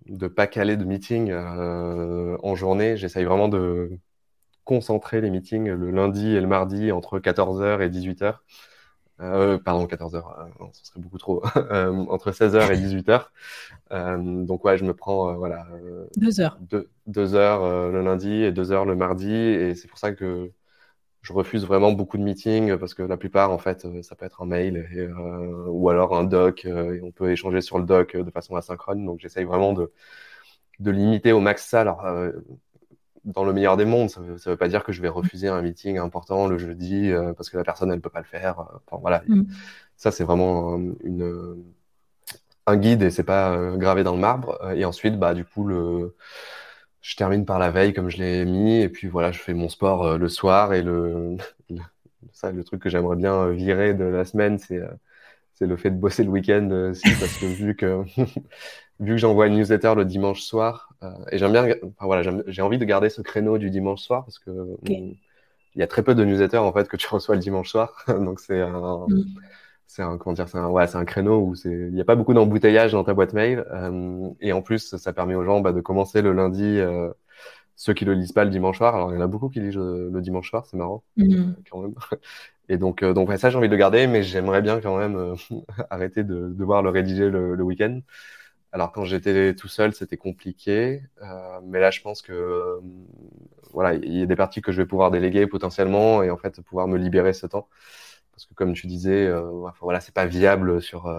de pas caler de meeting en journée. J'essaye vraiment de concentrer les meetings le lundi et le mardi entre 14h et 18h. Euh, pardon, 14h, euh, ce serait beaucoup trop. Euh, entre 16h et 18h. donc ouais, je me prends voilà deux heures, deux, heures le lundi et deux heures le mardi, et c'est pour ça que je refuse vraiment beaucoup de meetings parce que la plupart en fait ça peut être un mail ou alors un doc et on peut échanger sur le doc de façon asynchrone. Donc j'essaye vraiment de de limiter au max ça. Alors dans le meilleur des mondes, ça ne veut, pas dire que je vais refuser un meeting important le jeudi euh, parce que la personne elle peut pas le faire. Enfin, voilà, mm. ça c'est vraiment une un guide et c'est pas euh, gravé dans le marbre. Et ensuite, bah du coup le je termine par la veille comme je l'ai mis et puis voilà, je fais mon sport euh, le soir et le, ça le truc que j'aimerais bien virer de la semaine, c'est c'est le fait de bosser le week-end aussi parce que vu que vu que j'envoie une newsletter le dimanche soir, euh, et j'aime bien, enfin, voilà, j'ai envie de garder ce créneau du dimanche soir parce que il y a très peu de newsletters en fait que tu reçois le dimanche soir, donc c'est un, mm. C'est un, comment dire, c'est un, ouais, c'est un créneau où c'est, il n'y a pas beaucoup d'embouteillage dans ta boîte mail, euh, et en plus ça permet aux gens bah, de commencer le lundi. Euh, ceux qui le lisent pas le dimanche soir, alors il y en a beaucoup qui lisent le, dimanche soir, c'est marrant mm. quand même. Et donc, donc ça j'ai envie de le garder, mais j'aimerais bien quand même arrêter de devoir le rédiger le, le week-end. Alors quand j'étais tout seul, c'était compliqué, euh, mais là je pense que euh, voilà, il y a des parties que je vais pouvoir déléguer potentiellement et en fait pouvoir me libérer ce temps. Parce que comme tu disais, euh, voilà, c'est pas viable sur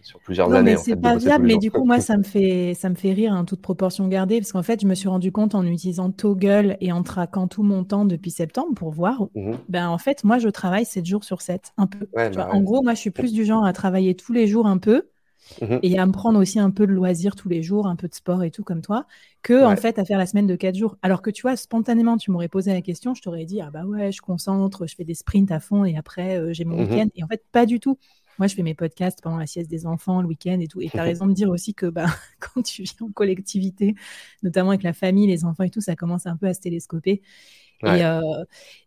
sur plusieurs non, années. Mais c'est pas viable, mais du coup moi ça me fait ça me fait rire en toute proportion gardée parce qu'en fait je me suis rendu compte en utilisant Toggle et en traquant tout mon temps depuis septembre pour voir. Mmh ben en fait moi je travaille 7 jours sur 7, un peu. Bah en gros moi je suis plus du genre à travailler tous les jours un peu Mhm. et à me prendre aussi un peu de loisir tous les jours, un peu de sport et tout comme toi, que en fait à faire la semaine de 4 jours. Alors que tu vois, spontanément, tu m'aurais posé la question, je t'aurais dit ah bah ouais, je concentre, je fais des sprints à fond et après euh, j'ai mon mhm. week-end. Et en fait, pas du tout. Moi, je fais mes podcasts pendant la sieste des enfants, le week-end et tout. Et tu as raison de dire aussi que bah, quand tu vis en collectivité, notamment avec la famille, les enfants et tout, ça commence un peu à se télescoper. Euh,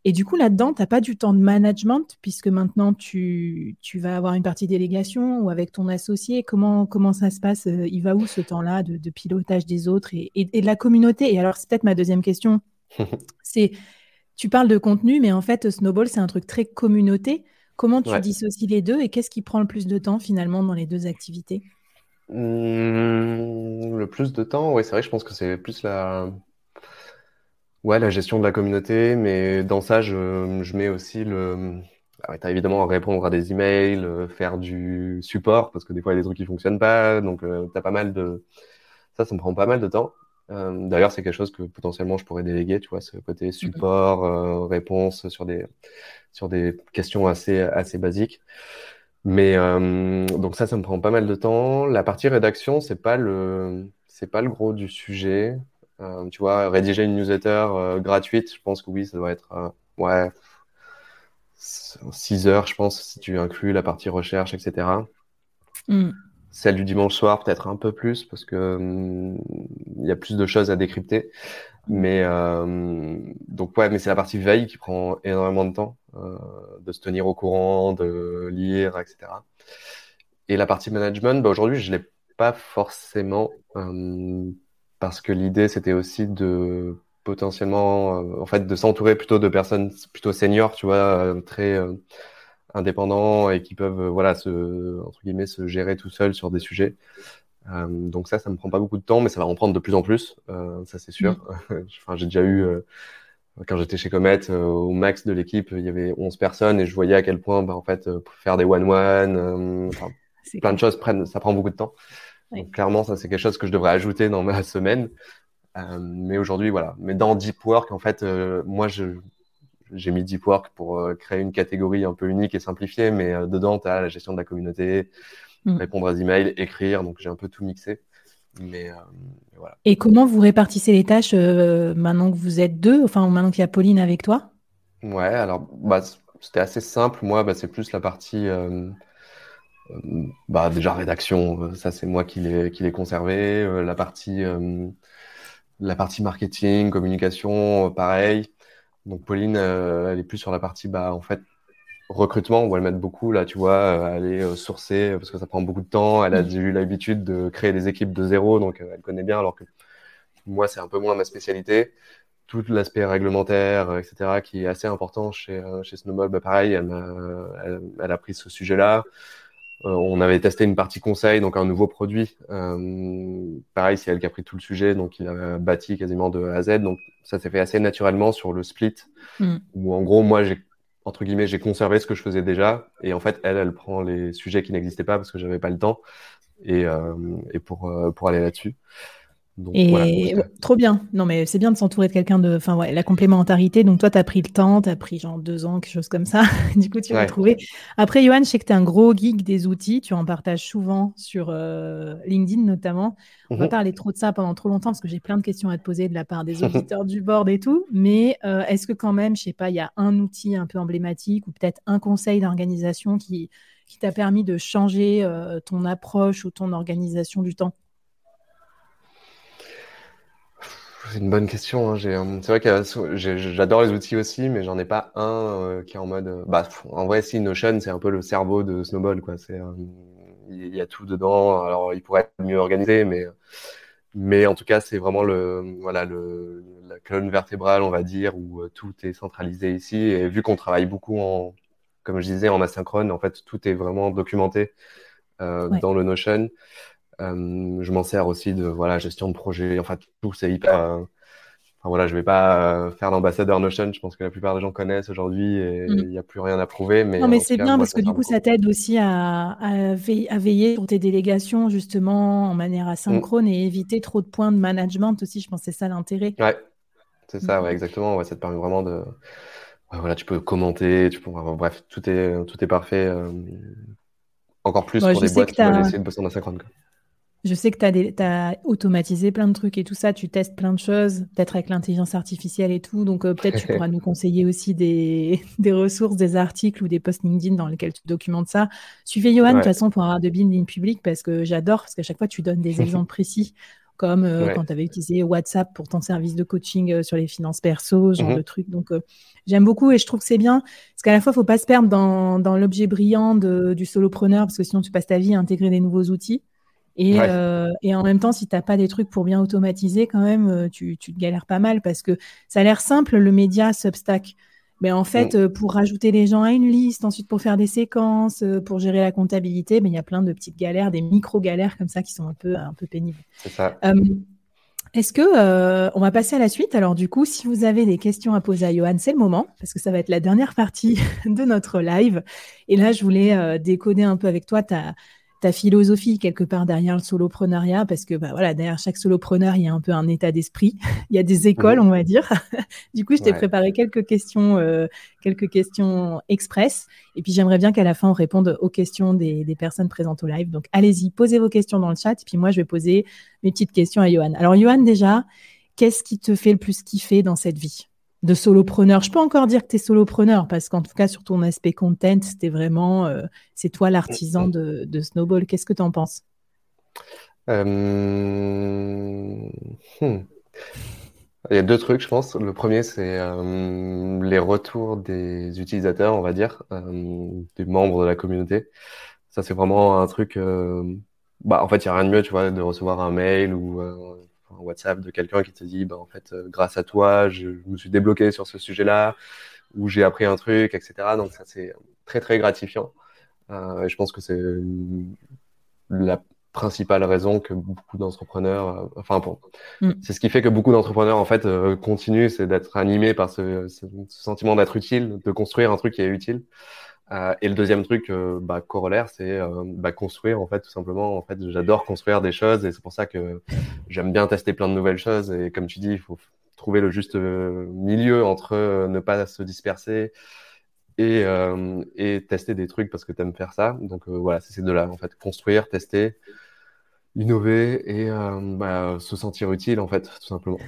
et, du coup, là-dedans, tu n'as pas du temps de management, puisque maintenant, tu, tu, vas avoir une partie délégation ou avec ton associé. Comment, comment ça se passe euh, Il va où ce temps-là de, pilotage des autres et, et, de la communauté? Et alors, c'est peut-être ma deuxième question. c'est, tu parles de contenu, mais en fait, Snowball, c'est un truc très communauté. Comment tu dissocies les deux et qu'est-ce qui prend le plus de temps finalement dans les deux activités? Mmh, Le plus de temps, oui, c'est vrai, je pense que c'est plus la Ouais, la gestion de la communauté, mais dans ça, je, je mets aussi le. Ah ouais, évidemment répondre à des emails, euh, faire du support, parce que des fois, il y a des trucs qui fonctionnent pas. Donc, euh, tu as pas mal de. Ça, ça me prend pas mal de temps. Euh, d'ailleurs, c'est quelque chose que potentiellement je pourrais déléguer, tu vois, ce côté mhm. support, euh, réponse sur des, sur des questions assez, assez basiques. Mais donc ça, ça me prend pas mal de temps. La partie rédaction, c'est pas le, c'est pas le gros du sujet. Euh, tu vois, rédiger une newsletter euh, gratuite, je pense que oui, ça doit être euh, ouais, 6 heures, je pense, si tu inclus la partie recherche, etc. Mm. Celle du dimanche soir, peut-être un peu plus, parce que il y a plus de choses à décrypter. Mais donc ouais, mais c'est la partie veille qui prend énormément de temps, de se tenir au courant, de lire, etc. Et la partie management, bah, aujourd'hui, je l'ai pas forcément parce que l'idée c'était aussi de potentiellement euh, en fait de s'entourer plutôt de personnes plutôt seniors tu vois euh, très euh, indépendants et qui peuvent voilà se entre guillemets se gérer tout seuls sur des sujets. donc ça, ça me prend pas beaucoup de temps, mais ça va en prendre de plus en plus, ça c'est sûr. Mm. enfin, j'ai déjà eu quand j'étais chez Comet, au max de l'équipe, il y avait 11 personnes et je voyais à quel point, bah, en fait, pour faire des one-one, plein de choses prennent, ça prend beaucoup de temps. Donc, clairement, ça, c'est quelque chose que je devrais ajouter dans ma semaine. Euh, mais aujourd'hui, voilà. Mais dans Deep Work, en fait, euh, moi, je, j'ai mis Deep Work pour euh, créer une catégorie un peu unique et simplifiée, mais dedans, tu as la gestion de la communauté, mm. répondre à des emails, écrire. Donc, j'ai un peu tout mixé. Mais, voilà. Et comment vous répartissez les tâches maintenant que vous êtes deux, enfin, maintenant qu'il y a Pauline avec toi? Ouais, alors, bah, c'était assez simple. Moi, bah, c'est plus la partie bah, déjà rédaction, euh, ça c'est moi qui l'ai conservé. Euh, la partie euh, la partie marketing, communication, pareil. Donc Pauline, elle est plus sur la partie bah en fait recrutement, on va le mettre beaucoup là, tu vois, aller sourcer parce que ça prend beaucoup de temps. Elle a mm. eu l'habitude de créer des équipes de zéro, donc elle connaît bien. Alors que moi, c'est un peu moins ma spécialité. Tout l'aspect réglementaire, etc., qui est assez important chez chez Snowball, bah pareil, elle, elle, elle a pris ce sujet-là. Euh, on avait testé une partie conseil, donc un nouveau produit. Euh, pareil, c'est elle qui a pris tout le sujet, donc il a bâti quasiment de A à Z. Donc ça s'est fait assez naturellement sur le split, mm. où en gros, moi, j'ai entre guillemets, j'ai conservé ce que je faisais déjà, et en fait, elle, elle prend les sujets qui n'existaient pas parce que j'avais pas le temps, et, euh, et pour pour aller là-dessus et trop bien. Non, mais c'est bien de s'entourer de quelqu'un de. Enfin, ouais, la complémentarité. Donc, toi, tu as pris le temps, tu as pris genre deux ans, quelque chose comme ça. du coup, tu vas trouver. Après, Johan, je sais que tu es un gros geek des outils. Tu en partages souvent sur euh, LinkedIn, notamment. On va mhm. parler trop de ça pendant trop longtemps parce que j'ai plein de questions à te poser de la part des auditeurs du board et tout. Mais euh, est-ce que, quand même, je sais pas, il y a un outil un peu emblématique ou peut-être un conseil d'organisation qui, qui t'a permis de changer euh, ton approche ou ton organisation du temps? C'est une bonne question. Hein. Euh, c'est vrai que j'adore les outils aussi, mais j'en ai pas un euh, qui est en mode. Euh, bah, en vrai, si Notion, c'est un peu le cerveau de Snowball, quoi. Il y a tout dedans. Alors, il pourrait être mieux organisé, mais, mais en tout cas, c'est vraiment le, voilà, le, la colonne vertébrale, on va dire, où tout est centralisé ici. Et vu qu'on travaille beaucoup en, comme je disais, en asynchrone, en fait, tout est vraiment documenté dans le Notion. Euh, je m'en sers aussi de voilà gestion de projet. Enfin, tout c'est hyper. Euh, enfin, voilà, je vais pas euh, faire l'ambassadeur Notion. Je pense que la plupart des gens connaissent aujourd'hui et mm. il n'y a plus rien à prouver. Mais non, mais c'est bien parce que du coup, ça t'aide aussi à, à, veiller sur tes délégations justement en manière asynchrone mm. et éviter trop de points de management aussi. Je pense que c'est ça l'intérêt. Ouais, c'est ça, ouais, exactement. Ouais, ça te permet vraiment de. voilà, tu peux commenter, tu peux. bref, tout est, tout est parfait. Encore plus pour des boîtes qui veulent essayer de bosser en asynchrone. Je sais que tu as, automatisé plein de trucs et tout ça, tu testes plein de choses, peut-être avec l'intelligence artificielle et tout. Donc, euh, peut-être tu pourras nous conseiller aussi des, ressources, des articles ou des posts LinkedIn dans lesquels tu documentes ça. Suivez Johan, de toute façon, pour avoir de in public parce que j'adore, parce qu'à chaque fois, tu donnes des exemples précis, comme euh, quand tu avais utilisé WhatsApp pour ton service de coaching euh, sur les finances perso, ce genre de trucs. Donc, j'aime beaucoup et je trouve que c'est bien parce qu'à la fois, il ne faut pas se perdre dans, l'objet brillant du solopreneur parce que sinon, tu passes ta vie à intégrer des nouveaux outils. Euh, et, en même temps, si tu n'as pas des trucs pour bien automatiser, quand même, euh, tu, tu, te galères pas mal parce que ça a l'air simple, le média Substack. Mais en fait, mm. euh, pour rajouter les gens à une liste, ensuite pour faire des séquences, pour gérer la comptabilité, il y a plein de petites galères, des micro-galères comme ça qui sont un peu, un peu pénibles. C'est ça. Est-ce que on va passer à la suite? Alors du coup, si vous avez des questions à poser à Johan, c'est le moment parce que ça va être la dernière partie de notre live. Et là, je voulais décoder un peu avec toi ta, ta philosophie quelque part derrière le soloprenariat, parce que bah, voilà, derrière chaque solopreneur, il y a un peu un état d'esprit. il y a des écoles, on va dire. du coup, je t'ai préparé quelques questions, euh, quelques questions express. Et puis, j'aimerais bien qu'à la fin, on réponde aux questions des, des, personnes présentes au live. Donc, allez-y, posez vos questions dans le chat. Et puis, moi, je vais poser mes petites questions à Johan. Alors, Johan, déjà, qu'est-ce qui te fait le plus kiffer dans cette vie? De solopreneur. Je peux encore dire que tu es solopreneur parce qu'en tout cas, sur ton aspect content, c'était vraiment, euh, c'est toi l'artisan de, Snowball. Qu'est-ce que tu en penses? Euh, hmm. Il y a deux trucs, je pense. Le premier, c'est euh, les retours des utilisateurs, on va dire, des membres de la communauté. Ça, c'est vraiment un truc. bah, en fait, il n'y a rien de mieux, tu vois, de recevoir un mail ou WhatsApp de quelqu'un qui te dit, bah, en fait, euh, grâce à toi, je, me suis débloqué sur ce sujet-là. où j'ai appris un truc, etc. Donc ça, c'est très, très gratifiant. Euh, et je pense que c'est la principale raison que beaucoup d'entrepreneurs, euh, enfin, bon, mm. c'est ce qui fait que beaucoup d'entrepreneurs, en fait, euh, continuent, c'est d'être animés par ce, ce, sentiment d'être utile, de construire un truc qui est utile. Euh, et le deuxième truc, bah, corollaire, c'est bah, construire, en fait, tout simplement. En fait, j'adore construire des choses et c'est pour ça que j'aime bien tester plein de nouvelles choses. Et comme tu dis, il faut trouver le juste milieu entre ne pas se disperser, et, euh, et, tester des trucs parce que tu aimes faire ça. Donc euh, voilà, c'est ces deux-là, en fait, construire, tester, innover et euh, bah, se sentir utile, en fait, tout simplement.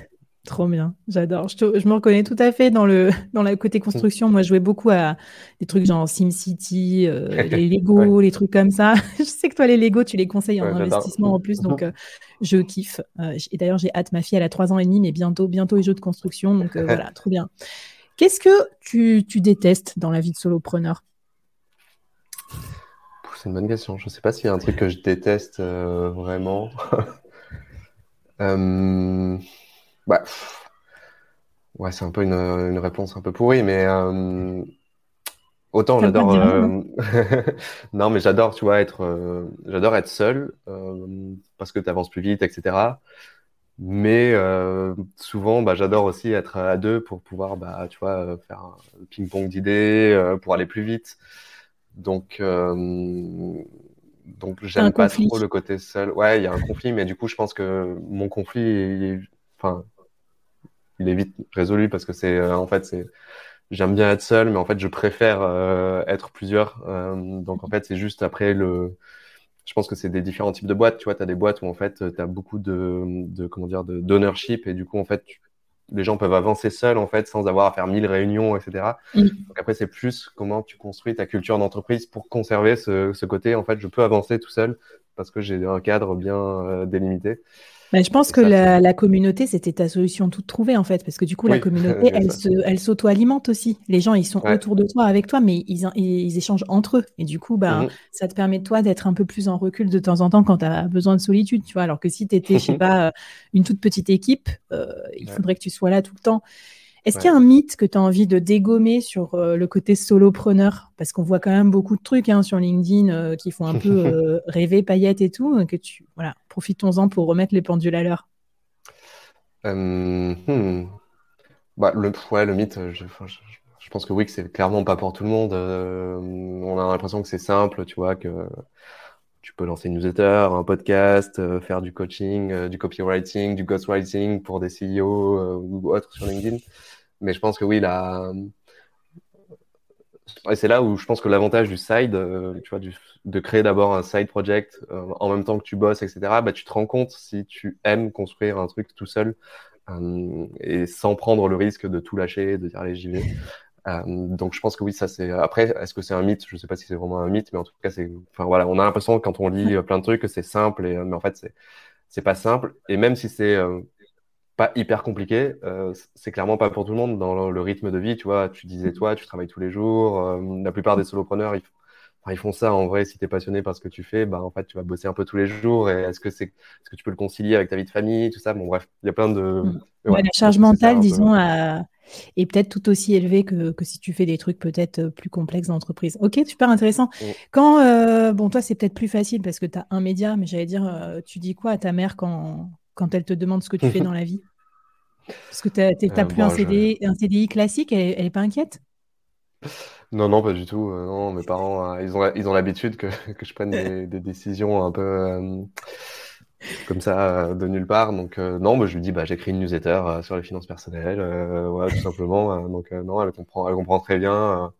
Trop bien, j'adore. Je, je, me reconnais tout à fait dans le dans la côté construction. Moi, je jouais beaucoup à des trucs genre SimCity, les Lego, les trucs comme ça. je sais que toi, les Lego, tu les conseilles en investissement en plus, donc je kiffe. et d'ailleurs, j'ai hâte. Ma fille, elle a 3 ans et demi, mais bientôt, bientôt les jeux de construction. Donc voilà, trop bien. Qu'est-ce que tu, détestes dans la vie de solopreneur? C'est une bonne question. Je ne sais pas s'il y a un truc que je déteste euh, vraiment. Euh... bah, ouais, c'est un peu une, réponse un peu pourrie, mais euh, autant j'adore. Euh, non, mais j'adore, tu vois, être, j'adore être seul parce que tu avances plus vite, etc. Mais euh, souvent, bah, j'adore aussi être à deux pour pouvoir, bah, tu vois, euh, faire un ping-pong d'idées, euh, pour aller plus vite. Donc, donc j'aime pas trop le côté seul. Ouais, il y a un conflit, mais du coup, je pense que mon conflit, enfin, il est vite résolu parce que c'est, en fait, c'est, j'aime bien être seul, mais en fait, je préfère être plusieurs. donc, en fait, c'est juste après le je pense que c'est des différents types de boîtes. Tu vois, tu as des boîtes où en fait, tu as beaucoup de, de comment dire, d'ownership et du coup, en fait, les gens peuvent avancer seuls en fait sans avoir à faire mille réunions, etc. Mm. Donc après, c'est plus comment tu construis ta culture d'entreprise pour conserver ce, ce, côté. En fait, je peux avancer tout seul parce que j'ai un cadre bien euh, délimité je pense que la, communauté, c'était ta solution toute trouvée, en fait, parce que du coup, la communauté, elle, se, elle s'auto-alimente aussi. Les gens, ils sont autour de toi, avec toi, mais ils, ils, échangent entre eux. Et du coup, bah, ça te permet, toi, d'être un peu plus en recul de temps en temps quand tu as besoin de solitude, tu vois. Alors que si tu étais, je sais pas, euh, une toute petite équipe, euh, il faudrait que tu sois là tout le temps. Est-ce qu'il y a un mythe que tu as envie de dégommer sur euh, le côté solopreneur? Parce qu'on voit quand même beaucoup de trucs hein, sur LinkedIn euh, qui font un peu euh, rêver, paillettes et tout. Que tu, voilà, profitons-en pour remettre les pendules à l'heure. Hmm. Bah, le, ouais, le mythe, je, pense que oui, que c'est clairement pas pour tout le monde. on a l'impression que c'est simple, tu vois, que tu peux lancer une newsletter, un podcast, faire du coaching, du copywriting, du ghostwriting pour des CEO ou autres sur LinkedIn. Mais je pense que oui, là, c'est là où je pense que l'avantage du side, euh, tu vois, de créer d'abord un side project euh, en même temps que tu bosses, etc., bah, tu te rends compte si tu aimes construire un truc tout seul euh, et sans prendre le risque de tout lâcher, de dire allez, j'y vais. donc je pense que oui, ça c'est. Après, est-ce que c'est un mythe? Je sais pas si c'est vraiment un mythe, mais en tout cas, c'est. Enfin voilà, on a l'impression quand on lit plein de trucs que c'est simple, et... mais en fait, c'est c'est pas simple. Et même si c'est pas hyper compliqué. Euh, c'est clairement pas pour tout le monde dans le, rythme de vie. Tu vois, tu disais toi, tu travailles tous les jours. Euh, la plupart des solopreneurs, ils, ils, font ça en vrai. Si tu es passionné par ce que tu fais, bah en fait, tu vas bosser un peu tous les jours. Et est-ce que c'est, est-ce que tu peux le concilier avec ta vie de famille, tout ça? Bon bref, il y a plein de. Mm. la charge mentale, disons, est peut-être tout aussi élevée que, que, si tu fais des trucs peut-être euh, plus complexes d'entreprise. Ok, super intéressant. Mm. Quand, bon, toi, c'est peut-être plus facile parce que tu as un média, mais j'allais dire, tu dis quoi à ta mère quand, quand elle te demande ce que tu fais dans la vie? Parce que tu n'as euh, plus un, CDI, un CDI classique, elle n'est pas inquiète? Non, non, pas du tout. Euh, non, mes parents, euh, ils ont, ils ont l'habitude que, que, je prenne des, des décisions un peu comme ça de nulle part. Donc non, bah, je lui dis, bah, j'écris une newsletter sur les finances personnelles, voilà, tout simplement. donc non, elle comprend, elle comprend très bien.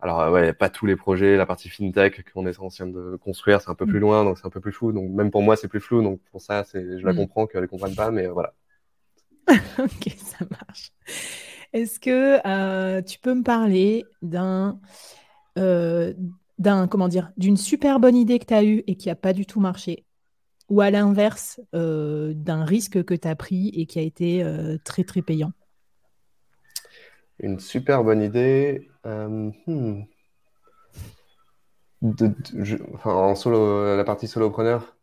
Alors ouais, pas tous les projets, la partie fintech qu'on est en train de construire, c'est un peu plus mm. loin, donc c'est un peu plus flou. Donc même pour moi, c'est plus flou. Donc pour ça, c'est, je la mm. comprends qu'elle ne comprenne pas, mais voilà. ok, ça marche. Est-ce que euh, tu peux me parler d'un, euh, d'un comment dire, d'une super bonne idée que tu as eue et qui n'a pas du tout marché, ou à l'inverse euh, d'un risque que tu as pris et qui a été très très payant? Une super bonne idée. Hmm. enfin, en solo, la partie solopreneur.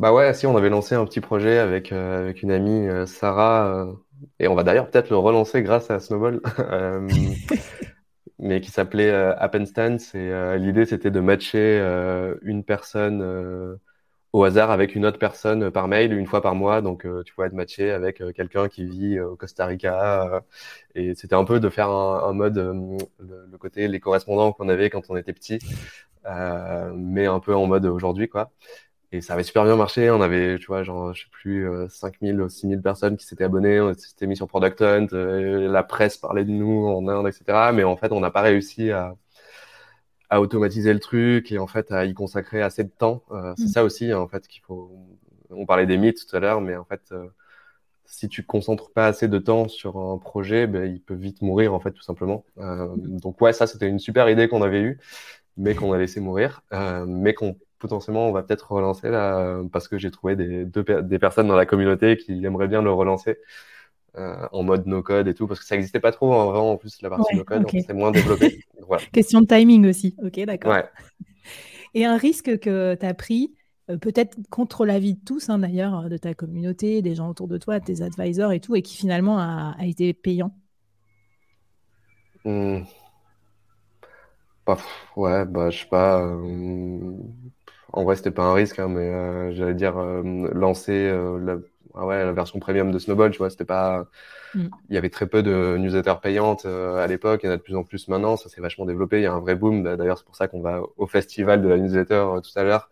Bah ouais, si on avait lancé un petit projet avec, euh, avec une amie, euh, Sarah, euh, et on va d'ailleurs peut-être le relancer grâce à Snowball, mais qui s'appelait Happenstance. Et l'idée, c'était de matcher une personne au hasard avec une autre personne par mail une fois par mois. Donc, tu pourrais être matché avec quelqu'un qui vit au Costa Rica. et c'était un peu de faire un, mode, le, côté, les correspondants qu'on avait quand on était petit, mais un peu en mode aujourd'hui, quoi. Et ça avait super bien marché. On avait, tu vois, genre, je sais plus, 5000 ou 6000 personnes qui s'étaient abonnées. On s'était mis sur Product Hunt. la presse parlait de nous en Inde, etc. Mais en fait, on n'a pas réussi à, à automatiser le truc et en fait à y consacrer assez de temps. Euh, c'est mm. ça aussi, en fait, qu'il faut. On parlait des mythes tout à l'heure, mais en fait, euh, si tu concentres pas assez de temps sur un projet, ben, il peut vite mourir, en fait, tout simplement. Euh, mm. donc ouais, ça, c'était une super idée qu'on avait eue, mais qu'on a laissé mourir, mais qu'on potentiellement on va peut-être relancer là parce que j'ai trouvé des, deux, des personnes dans la communauté qui aimeraient bien le relancer. Euh, en mode no-code et tout, parce que ça n'existait pas trop en en plus, la partie no-code, c'est moins développé. Question de timing aussi, ok, d'accord. Et un risque que tu as pris, euh, peut-être contre l'avis de tous, hein, d'ailleurs, de ta communauté, des gens autour de toi, tes advisors et tout, et qui finalement a, été payant? Mmh. Ouais, bah, je sais pas. Euh, en vrai, c'était pas un risque, hein, mais j'allais dire lancer la ah ouais, la version premium de Snowball, tu vois, c'était pas. Mm. Il y avait très peu de newsletters payantes euh, à l'époque, il y en a de plus en plus maintenant, ça s'est vachement développé, il y a un vrai boom. D'ailleurs, c'est pour ça qu'on va au festival de la newsletter euh, tout à l'heure.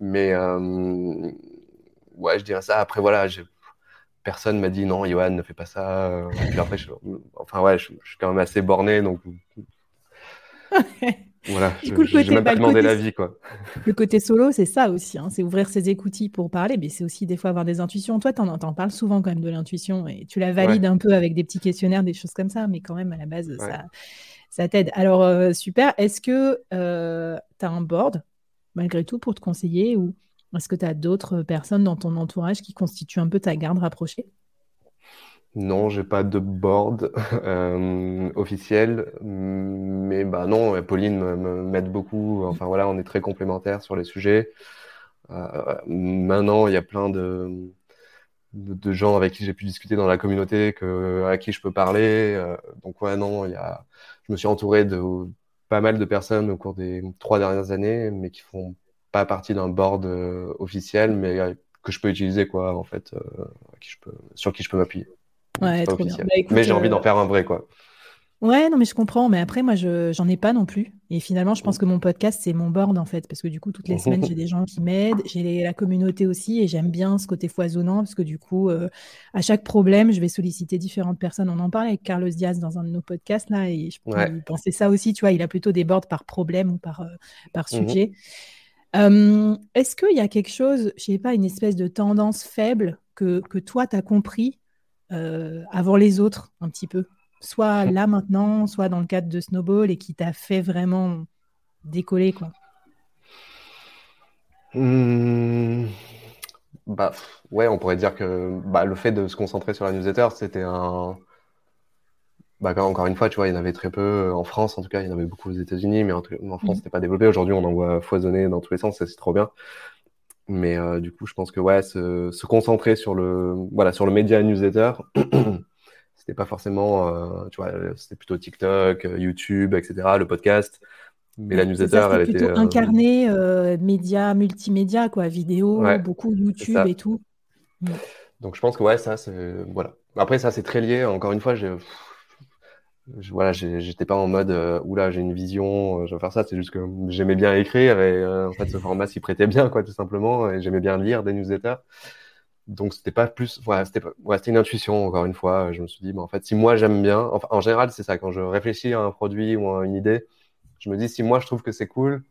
Mais euh, ouais, je dirais ça. Après, voilà, personne m'a dit non, Johan, ne fais pas ça. puis après, enfin ouais, je, je, suis quand même assez borné, donc Voilà, je n'ai même pas bah, demandé l'avis. Quoi. Le côté solo, c'est ça aussi. Hein, c'est ouvrir ses écoutilles pour parler, mais c'est aussi des fois avoir des intuitions. Toi, tu en, parles souvent quand même de l'intuition et tu la valides un peu avec des petits questionnaires, des choses comme ça, mais quand même, à la base, ça, ça t'aide. Alors, euh, super. Est-ce que euh, tu as un board, malgré tout, pour te conseiller ou est-ce que tu as d'autres personnes dans ton entourage qui constituent un peu ta garde rapprochée? Non, j'ai pas de board euh, officiel, mais bah non, Pauline m'aide beaucoup. Enfin voilà, on est très complémentaires sur les sujets. Euh, maintenant, il y a plein de, gens avec qui j'ai pu discuter dans la communauté, que, à qui je peux parler. Euh, donc ouais, non, il y a, je me suis entouré de pas mal de personnes au cours des trois dernières années, mais qui font pas partie d'un board officiel, mais que je peux utiliser quoi, en fait, sur qui je peux m'appuyer. Ouais, trop bien. Bah, mais j'ai envie d'en euh, faire un vrai, quoi. Ouais, non, mais je comprends. Mais après, moi, je j'en ai pas non plus. Et finalement, je pense que mon podcast, c'est mon board, en fait. Parce que du coup, toutes les semaines, j'ai des gens qui m'aident. J'ai la communauté aussi. Et j'aime bien ce côté foisonnant. Parce que du coup, euh, à chaque problème, je vais solliciter différentes personnes. On en parle avec Carlos Diaz dans un de nos podcasts, là. Et je pensais ça aussi. Tu vois, il a plutôt des boards par problème ou par, euh, par mmh sujet. Est-ce qu'il y a quelque chose, je sais pas, une espèce de tendance faible que, que toi, tu as compris euh, avant les autres un petit peu Soit là maintenant, soit dans le cadre de Snowball et qui t'a fait vraiment décoller quoi mmh. Bah ouais, on pourrait dire que bah, le fait de se concentrer sur la newsletter, c'était un. Bah, encore une fois, tu vois, il y en avait très peu en France, en tout cas, il y en avait beaucoup aux États-Unis, mais en, France, mmh. c'était pas développé. Aujourd'hui, on en voit foisonner dans tous les sens, c'est trop bien. Mais euh, du coup, je pense que ouais, se, se, concentrer sur le, voilà, sur le média newsletter, c'était pas forcément, euh, tu vois, c'était plutôt TikTok, euh, YouTube, etc., le podcast. Mais la newsletter, elle plutôt était. incarné média, multimédia, quoi, vidéo, beaucoup YouTube et tout. Mm. Donc je pense que ouais, ça, c'est. Voilà. Après, ça, c'est très lié. Encore une fois, j'ai je, voilà, j'étais pas en mode euh, oula, j'ai une vision, euh, je vais faire ça. C'est juste que j'aimais bien écrire et euh, en fait, ce format s'y prêtait bien, quoi, tout simplement. Et j'aimais bien lire des newsletters. Donc, c'était pas plus, voilà, c'était ouais, une intuition, encore une fois. Je me suis dit, mais en fait, si moi j'aime bien, enfin, en général, c'est ça, quand je réfléchis à un produit ou à une idée, je me dis, si moi je trouve que c'est cool,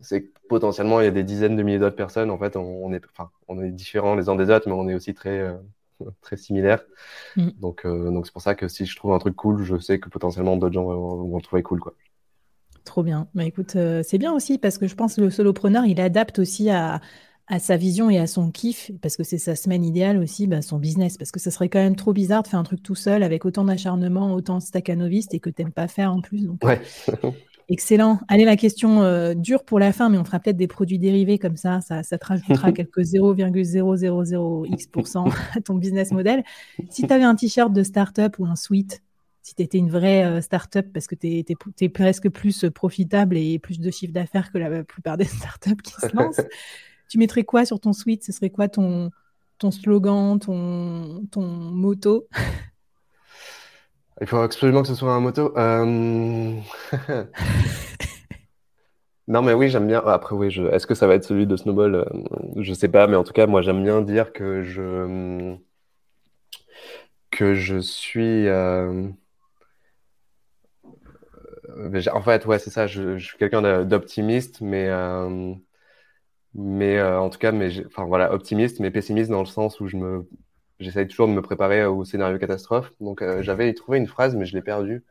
c'est potentiellement il y a des dizaines de milliers d'autres personnes. En fait, on, est, enfin, on est différents les uns des autres, mais on est aussi très, très similaire. Mm. Donc, euh, donc c'est pour ça que si je trouve un truc cool, je sais que potentiellement d'autres gens vont, le trouver cool, quoi. Trop bien. Bah écoute, euh, c'est bien aussi parce que je pense que le solopreneur, il adapte aussi à, à sa vision et à son kiff, parce que c'est sa semaine idéale aussi, bah, son business. Parce que ça serait quand même trop bizarre de faire un truc tout seul avec autant d'acharnement, autant staccanoviste et que tu n'aimes pas faire en plus. Donc, ouais. Excellent. Allez, la question euh, dure pour la fin, mais on fera peut-être des produits dérivés comme ça. Ça, ça te rajoutera quelques 0,000x% à ton business model. Si tu avais un t-shirt de startup ou un suite, si tu étais une vraie euh, startup parce que tu es, presque plus profitable et plus de chiffre d'affaires que la plupart des startups qui se lancent, tu mettrais quoi sur ton suite? Ce serait quoi ton, ton slogan, ton, ton moto Il faut absolument que ce soit un moto. Euh, non, mais oui, j'aime bien. Après, oui, je... est-ce que ça va être celui de Snowball euh, Je sais pas, mais en tout cas, moi, j'aime bien dire que je que je suis. Euh, en fait, ouais, c'est ça. Je, suis quelqu'un d'optimiste, mais mais en tout cas, mais enfin voilà, optimiste, mais pessimiste dans le sens où je me j'essaye toujours de me préparer au scénario catastrophe. Donc euh, j'avais trouvé une phrase, mais je l'ai perdue.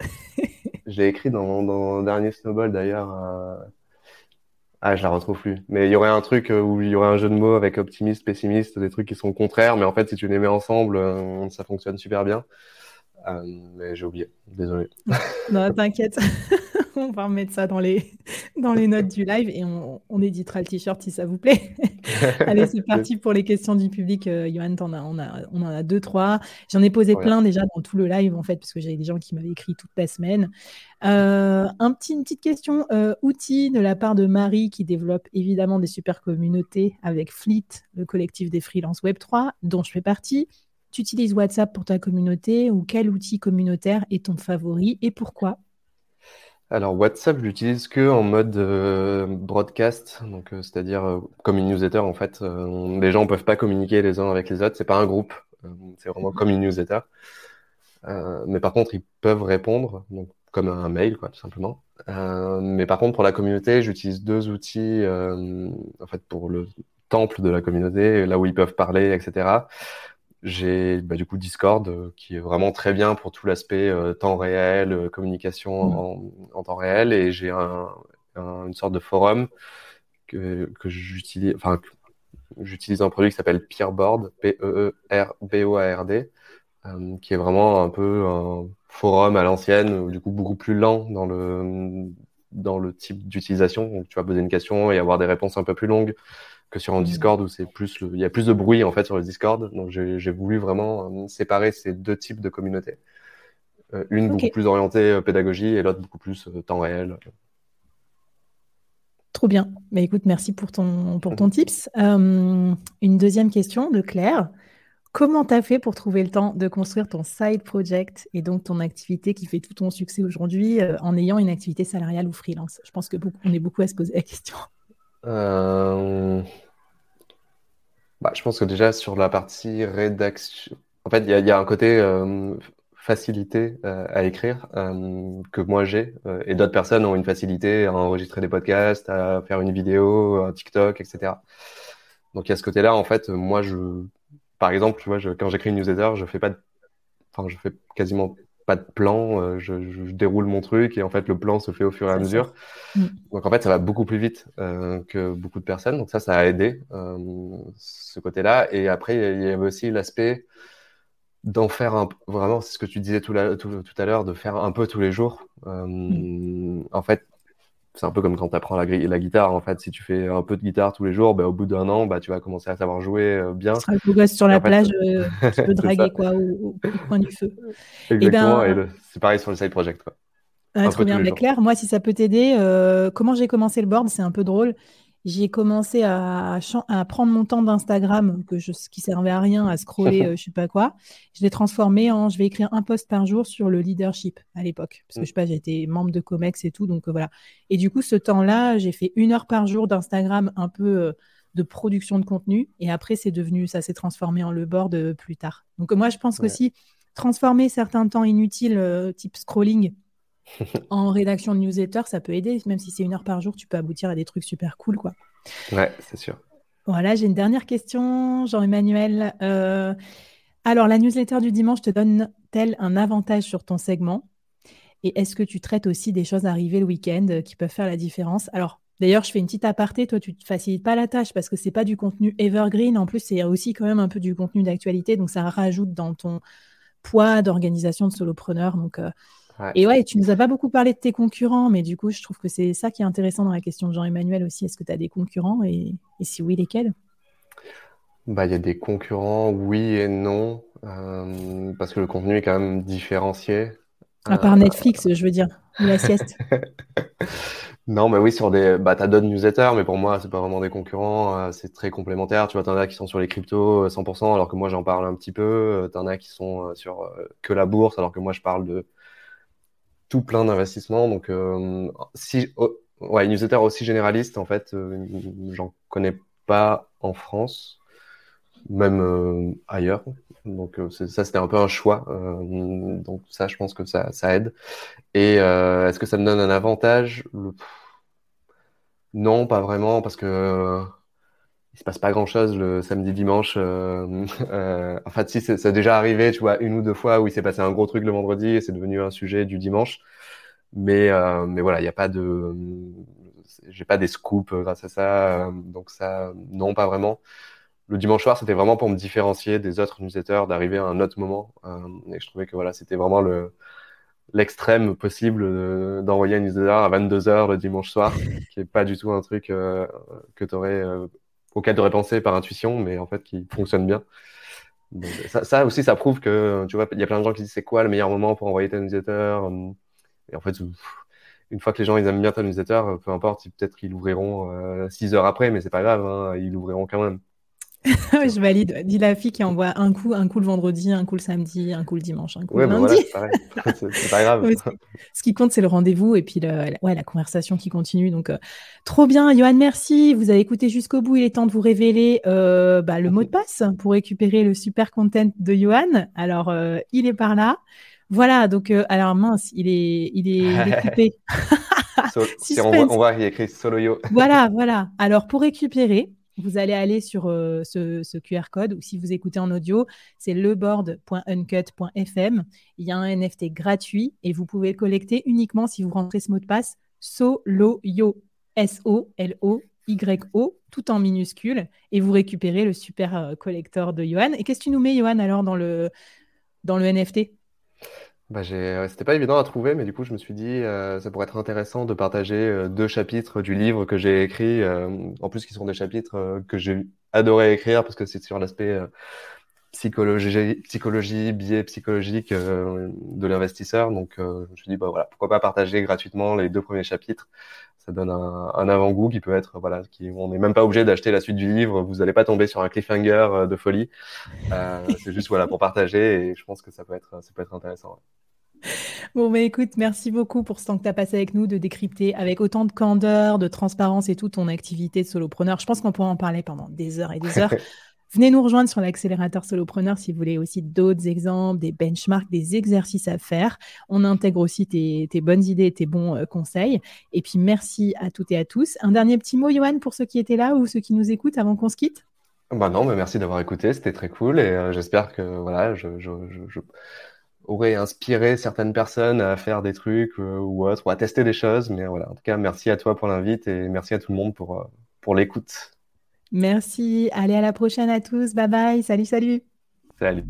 je l'ai écrit dans, dans, le dernier Snowball d'ailleurs. Euh... Ah, je la retrouve plus. Mais il y aurait un truc euh, où il y aurait un jeu de mots avec optimiste, pessimiste, des trucs qui sont contraires, mais en fait, si tu les mets ensemble, euh, ça fonctionne super bien. mais j'ai oublié. Désolé. non, t'inquiète. on va remettre ça dans les, dans les notes du live et on, on éditera le t-shirt si ça vous plaît. Allez, c'est parti pour les questions du public. Euh, Johan, on, a, on, a, on en a deux, trois. J'en ai posé plein déjà dans tout le live, en fait, parce que j'avais des gens qui m'avaient écrit toute la semaine. Euh, un petit, une petite question euh, outil de la part de Marie, qui développe évidemment des super communautés avec Fleet, le collectif des freelances Web3, dont je fais partie. Tu utilises WhatsApp pour ta communauté ou quel outil communautaire est ton favori et pourquoi? Alors WhatsApp, je l'utilise que en mode euh, broadcast, donc euh, c'est-à-dire euh, comme une newsletter en fait. les gens ne peuvent pas communiquer les uns avec les autres, c'est pas un groupe, c'est vraiment comme une newsletter. mais par contre, ils peuvent répondre, donc comme un mail quoi, tout simplement. mais par contre, pour la communauté, j'utilise deux outils en fait pour le temple de la communauté, là où ils peuvent parler, etc. J'ai bah, du coup Discord euh, qui est vraiment très bien pour tout l'aspect euh, temps réel, euh, communication en, en, temps réel, et j'ai un, un, une sorte de forum que, que j'utilise, enfin j'utilise un produit qui s'appelle Peerboard, P-E-E-R-B-O-A-R-D, qui est vraiment un peu un forum à l'ancienne, du coup beaucoup plus lent dans le dans le type d'utilisation. Donc tu vas poser une question et avoir des réponses un peu plus longues que sur un mm. Discord où c'est plus il y a plus de bruit en fait sur le Discord. Donc j'ai voulu vraiment euh, séparer ces deux types de communautés. Euh, une beaucoup plus orientée euh, pédagogie et l'autre beaucoup plus temps réel. Trop bien. Mais bah, écoute, merci pour ton, pour ton mm. tips. une deuxième question de Claire. Comment tu as fait pour trouver le temps de construire ton side project et donc ton activité qui fait tout ton succès aujourd'hui en ayant une activité salariale ou freelance? Je pense que beaucoup, on est beaucoup à se poser la question. Euh, bah, je pense que déjà sur la partie rédaction, en fait, il y a, un côté euh, facilité euh, à écrire que moi j'ai, et d'autres personnes ont une facilité à enregistrer des podcasts, à faire une vidéo, un TikTok, etc. Donc il y a ce côté-là, en fait, moi je, par exemple, tu vois, je, quand j'écris une newsletter, je fais pas, de... enfin, je fais quasiment pas de plan, euh, je, déroule mon truc et en fait le plan se fait au fur et à mesure. Mm. Donc en fait ça va beaucoup plus vite euh, que beaucoup de personnes. Donc ça, ça a aidé euh, ce côté-là. Et après il y avait aussi l'aspect d'en faire un, vraiment, c'est ce que tu disais tout, tout, tout à l'heure, de faire un peu tous les jours. Mm. En fait, c'est un peu comme quand tu apprends la, la, guitare. En fait, si tu fais un peu de guitare tous les jours, bah, au bout d'un an, bah, tu vas commencer à savoir jouer euh, bien. Tu seras le gosse sur la plage, euh, tu peux draguer quoi, au, point du feu. Exactement, et, ben, c'est pareil sur le side project. Quoi. Ah, trop bien, mais Claire, moi, si ça peut t'aider, euh, comment j'ai commencé le board, c'est un peu drôle j'ai commencé à, à, prendre mon temps d'Instagram, que je, qui servait à rien, à scroller, euh, je sais pas quoi. Je l'ai transformé en, je vais écrire un post par jour sur le leadership à l'époque, parce que mm. je sais pas, j'étais membre de Comex et tout, donc euh, voilà. Et du coup, ce temps-là, j'ai fait une heure par jour d'Instagram, un peu euh, de production de contenu, et après, c'est devenu, ça s'est transformé en le board plus tard. Donc moi, je pense que qu'aussi transformer certains temps inutiles, type scrolling, en rédaction de newsletter, ça peut aider. Même si c'est une heure par jour, tu peux aboutir à des trucs super cool, quoi. Ouais, c'est sûr. Voilà, j'ai une dernière question, Jean-Emmanuel. Euh, alors, la newsletter du dimanche te donne-t-elle un avantage sur ton segment? Et est-ce que tu traites aussi des choses arrivées le week-end euh, qui peuvent faire la différence? Alors, d'ailleurs, je fais une petite aparté. Toi, tu ne te facilites pas la tâche parce que c'est pas du contenu evergreen. En plus, c'est aussi quand même un peu du contenu d'actualité. Donc, ça rajoute dans ton poids d'organisation de solopreneur. Donc, euh, Et ouais, tu nous as pas beaucoup parlé de tes concurrents, mais du coup, je trouve que c'est ça qui est intéressant dans la question de Jean-Emmanuel aussi. Est-ce que tu as des concurrents et, si oui, lesquels? Bah, il y a des concurrents, oui et non, euh, parce que le contenu est quand même différencié. À part Netflix, je veux dire, ou la sieste. Non, mais oui, sur des, bah, t'as d'autres newsletters, mais pour moi, c'est pas vraiment des concurrents, euh, c'est très complémentaire. Tu vois, t'en as qui sont sur les cryptos 100%, euh, alors que moi, j'en parle un petit peu. Euh, t'en as qui sont sur que la bourse, alors que moi, je parle de tout plein d'investissements. Donc, si, oh, ouais, newsletter aussi généraliste, en fait, j'en connais pas en France, même ailleurs. Donc, ça, c'était un peu un choix. donc, ça, je pense que ça, ça aide. Et est-ce que ça me donne un avantage? Non, pas vraiment, parce que euh, il se passe pas grand-chose le samedi, dimanche. Euh, euh, en fait, si, c'est déjà arrivé, tu vois, une ou deux fois où il s'est passé un gros truc le vendredi et c'est devenu un sujet du dimanche. Mais, euh, mais voilà, il n'y a pas de, j'ai pas des scoops grâce à ça. donc ça, non, pas vraiment. Le dimanche soir, c'était vraiment pour me différencier des autres newsletters, d'arriver à un autre moment. et je trouvais que voilà, c'était vraiment le, l'extrême possible d'envoyer un newsletter à 22h le dimanche soir, qui est pas du tout un truc euh, que tu aurais, euh, auquel aurais pensé par intuition, mais en fait qui fonctionne bien. ça, ça, aussi, ça prouve que, tu vois, il y a plein de gens qui disent c'est quoi le meilleur moment pour envoyer ta newsletter. Et en fait, une fois que les gens ils aiment bien ta newsletter, peu importe, peut-être qu'ils l'ouvriront 6 euh, heures après, mais c'est pas grave, hein, ils l'ouvriront quand même. je valide. Dis la fille qui envoie un coup, un coup le vendredi, un coup le samedi, un coup le dimanche, un coup le bah lundi. c'est pas grave. ce qui compte, c'est le rendez-vous et puis le, ouais, la conversation qui continue. Donc, euh, trop bien. Johan, merci. Vous avez écouté jusqu'au bout. Il est temps de vous révéler euh, bah, le mot de passe pour récupérer le super content de Johan. Alors, euh, il est par là. Voilà, donc, alors mince, il est, il est, coupé. si on voit, on voit, il y a écrit solo yo. voilà, voilà. Alors, pour récupérer, vous allez aller sur euh, ce, QR code ou si vous écoutez en audio, c'est leboard.uncut.fm. Il y a un NFT gratuit et vous pouvez le collecter uniquement si vous rentrez ce mot de passe SOLOYO, S-O-L-O-Y-O, tout en minuscule, et vous récupérez le super euh, collector de Johan. Et qu'est-ce que tu nous mets, Johan, alors dans le, dans le NFT bah, c'était pas évident à trouver, mais du coup, je me suis dit, euh, ça pourrait être intéressant de partager euh, deux chapitres du livre que j'ai écrit, euh, en plus qui sont des chapitres que j'ai adoré écrire parce que c'est sur l'aspect psychologie, psychologie, biais psychologique de l'investisseur. Donc, je me suis dit, bah voilà, pourquoi pas partager gratuitement les deux premiers chapitres. Ça donne un, un avant-goût qui peut être, voilà, qui, on n'est même pas obligé d'acheter la suite du livre. Vous n'allez pas tomber sur un cliffhanger de folie. c'est juste, voilà, pour partager et je pense que ça peut être, ça peut être intéressant. Bon, mais écoute, merci beaucoup pour ce temps que tu as passé avec nous, de décrypter avec autant de candeur, de transparence et tout ton activité de solopreneur. Je pense qu'on pourra en parler pendant des heures et des heures. Venez nous rejoindre sur l'accélérateur solopreneur si vous voulez aussi d'autres exemples, des benchmarks, des exercices à faire. On intègre aussi tes, bonnes idées tes bons euh, conseils. Et puis, merci à toutes et à tous. Un dernier petit mot, Johan, pour ceux qui étaient là ou ceux qui nous écoutent avant qu'on se quitte? Bah non, mais merci d'avoir écouté, c'était très cool et euh, j'espère que voilà, je, aurait inspiré certaines personnes à faire des trucs euh, ou autre, à tester des choses. Mais voilà, en tout cas, merci à toi pour l'invite et merci à tout le monde pour, pour l'écoute. Merci. Allez, à la prochaine à tous. Bye bye. Salut, salut. Salut.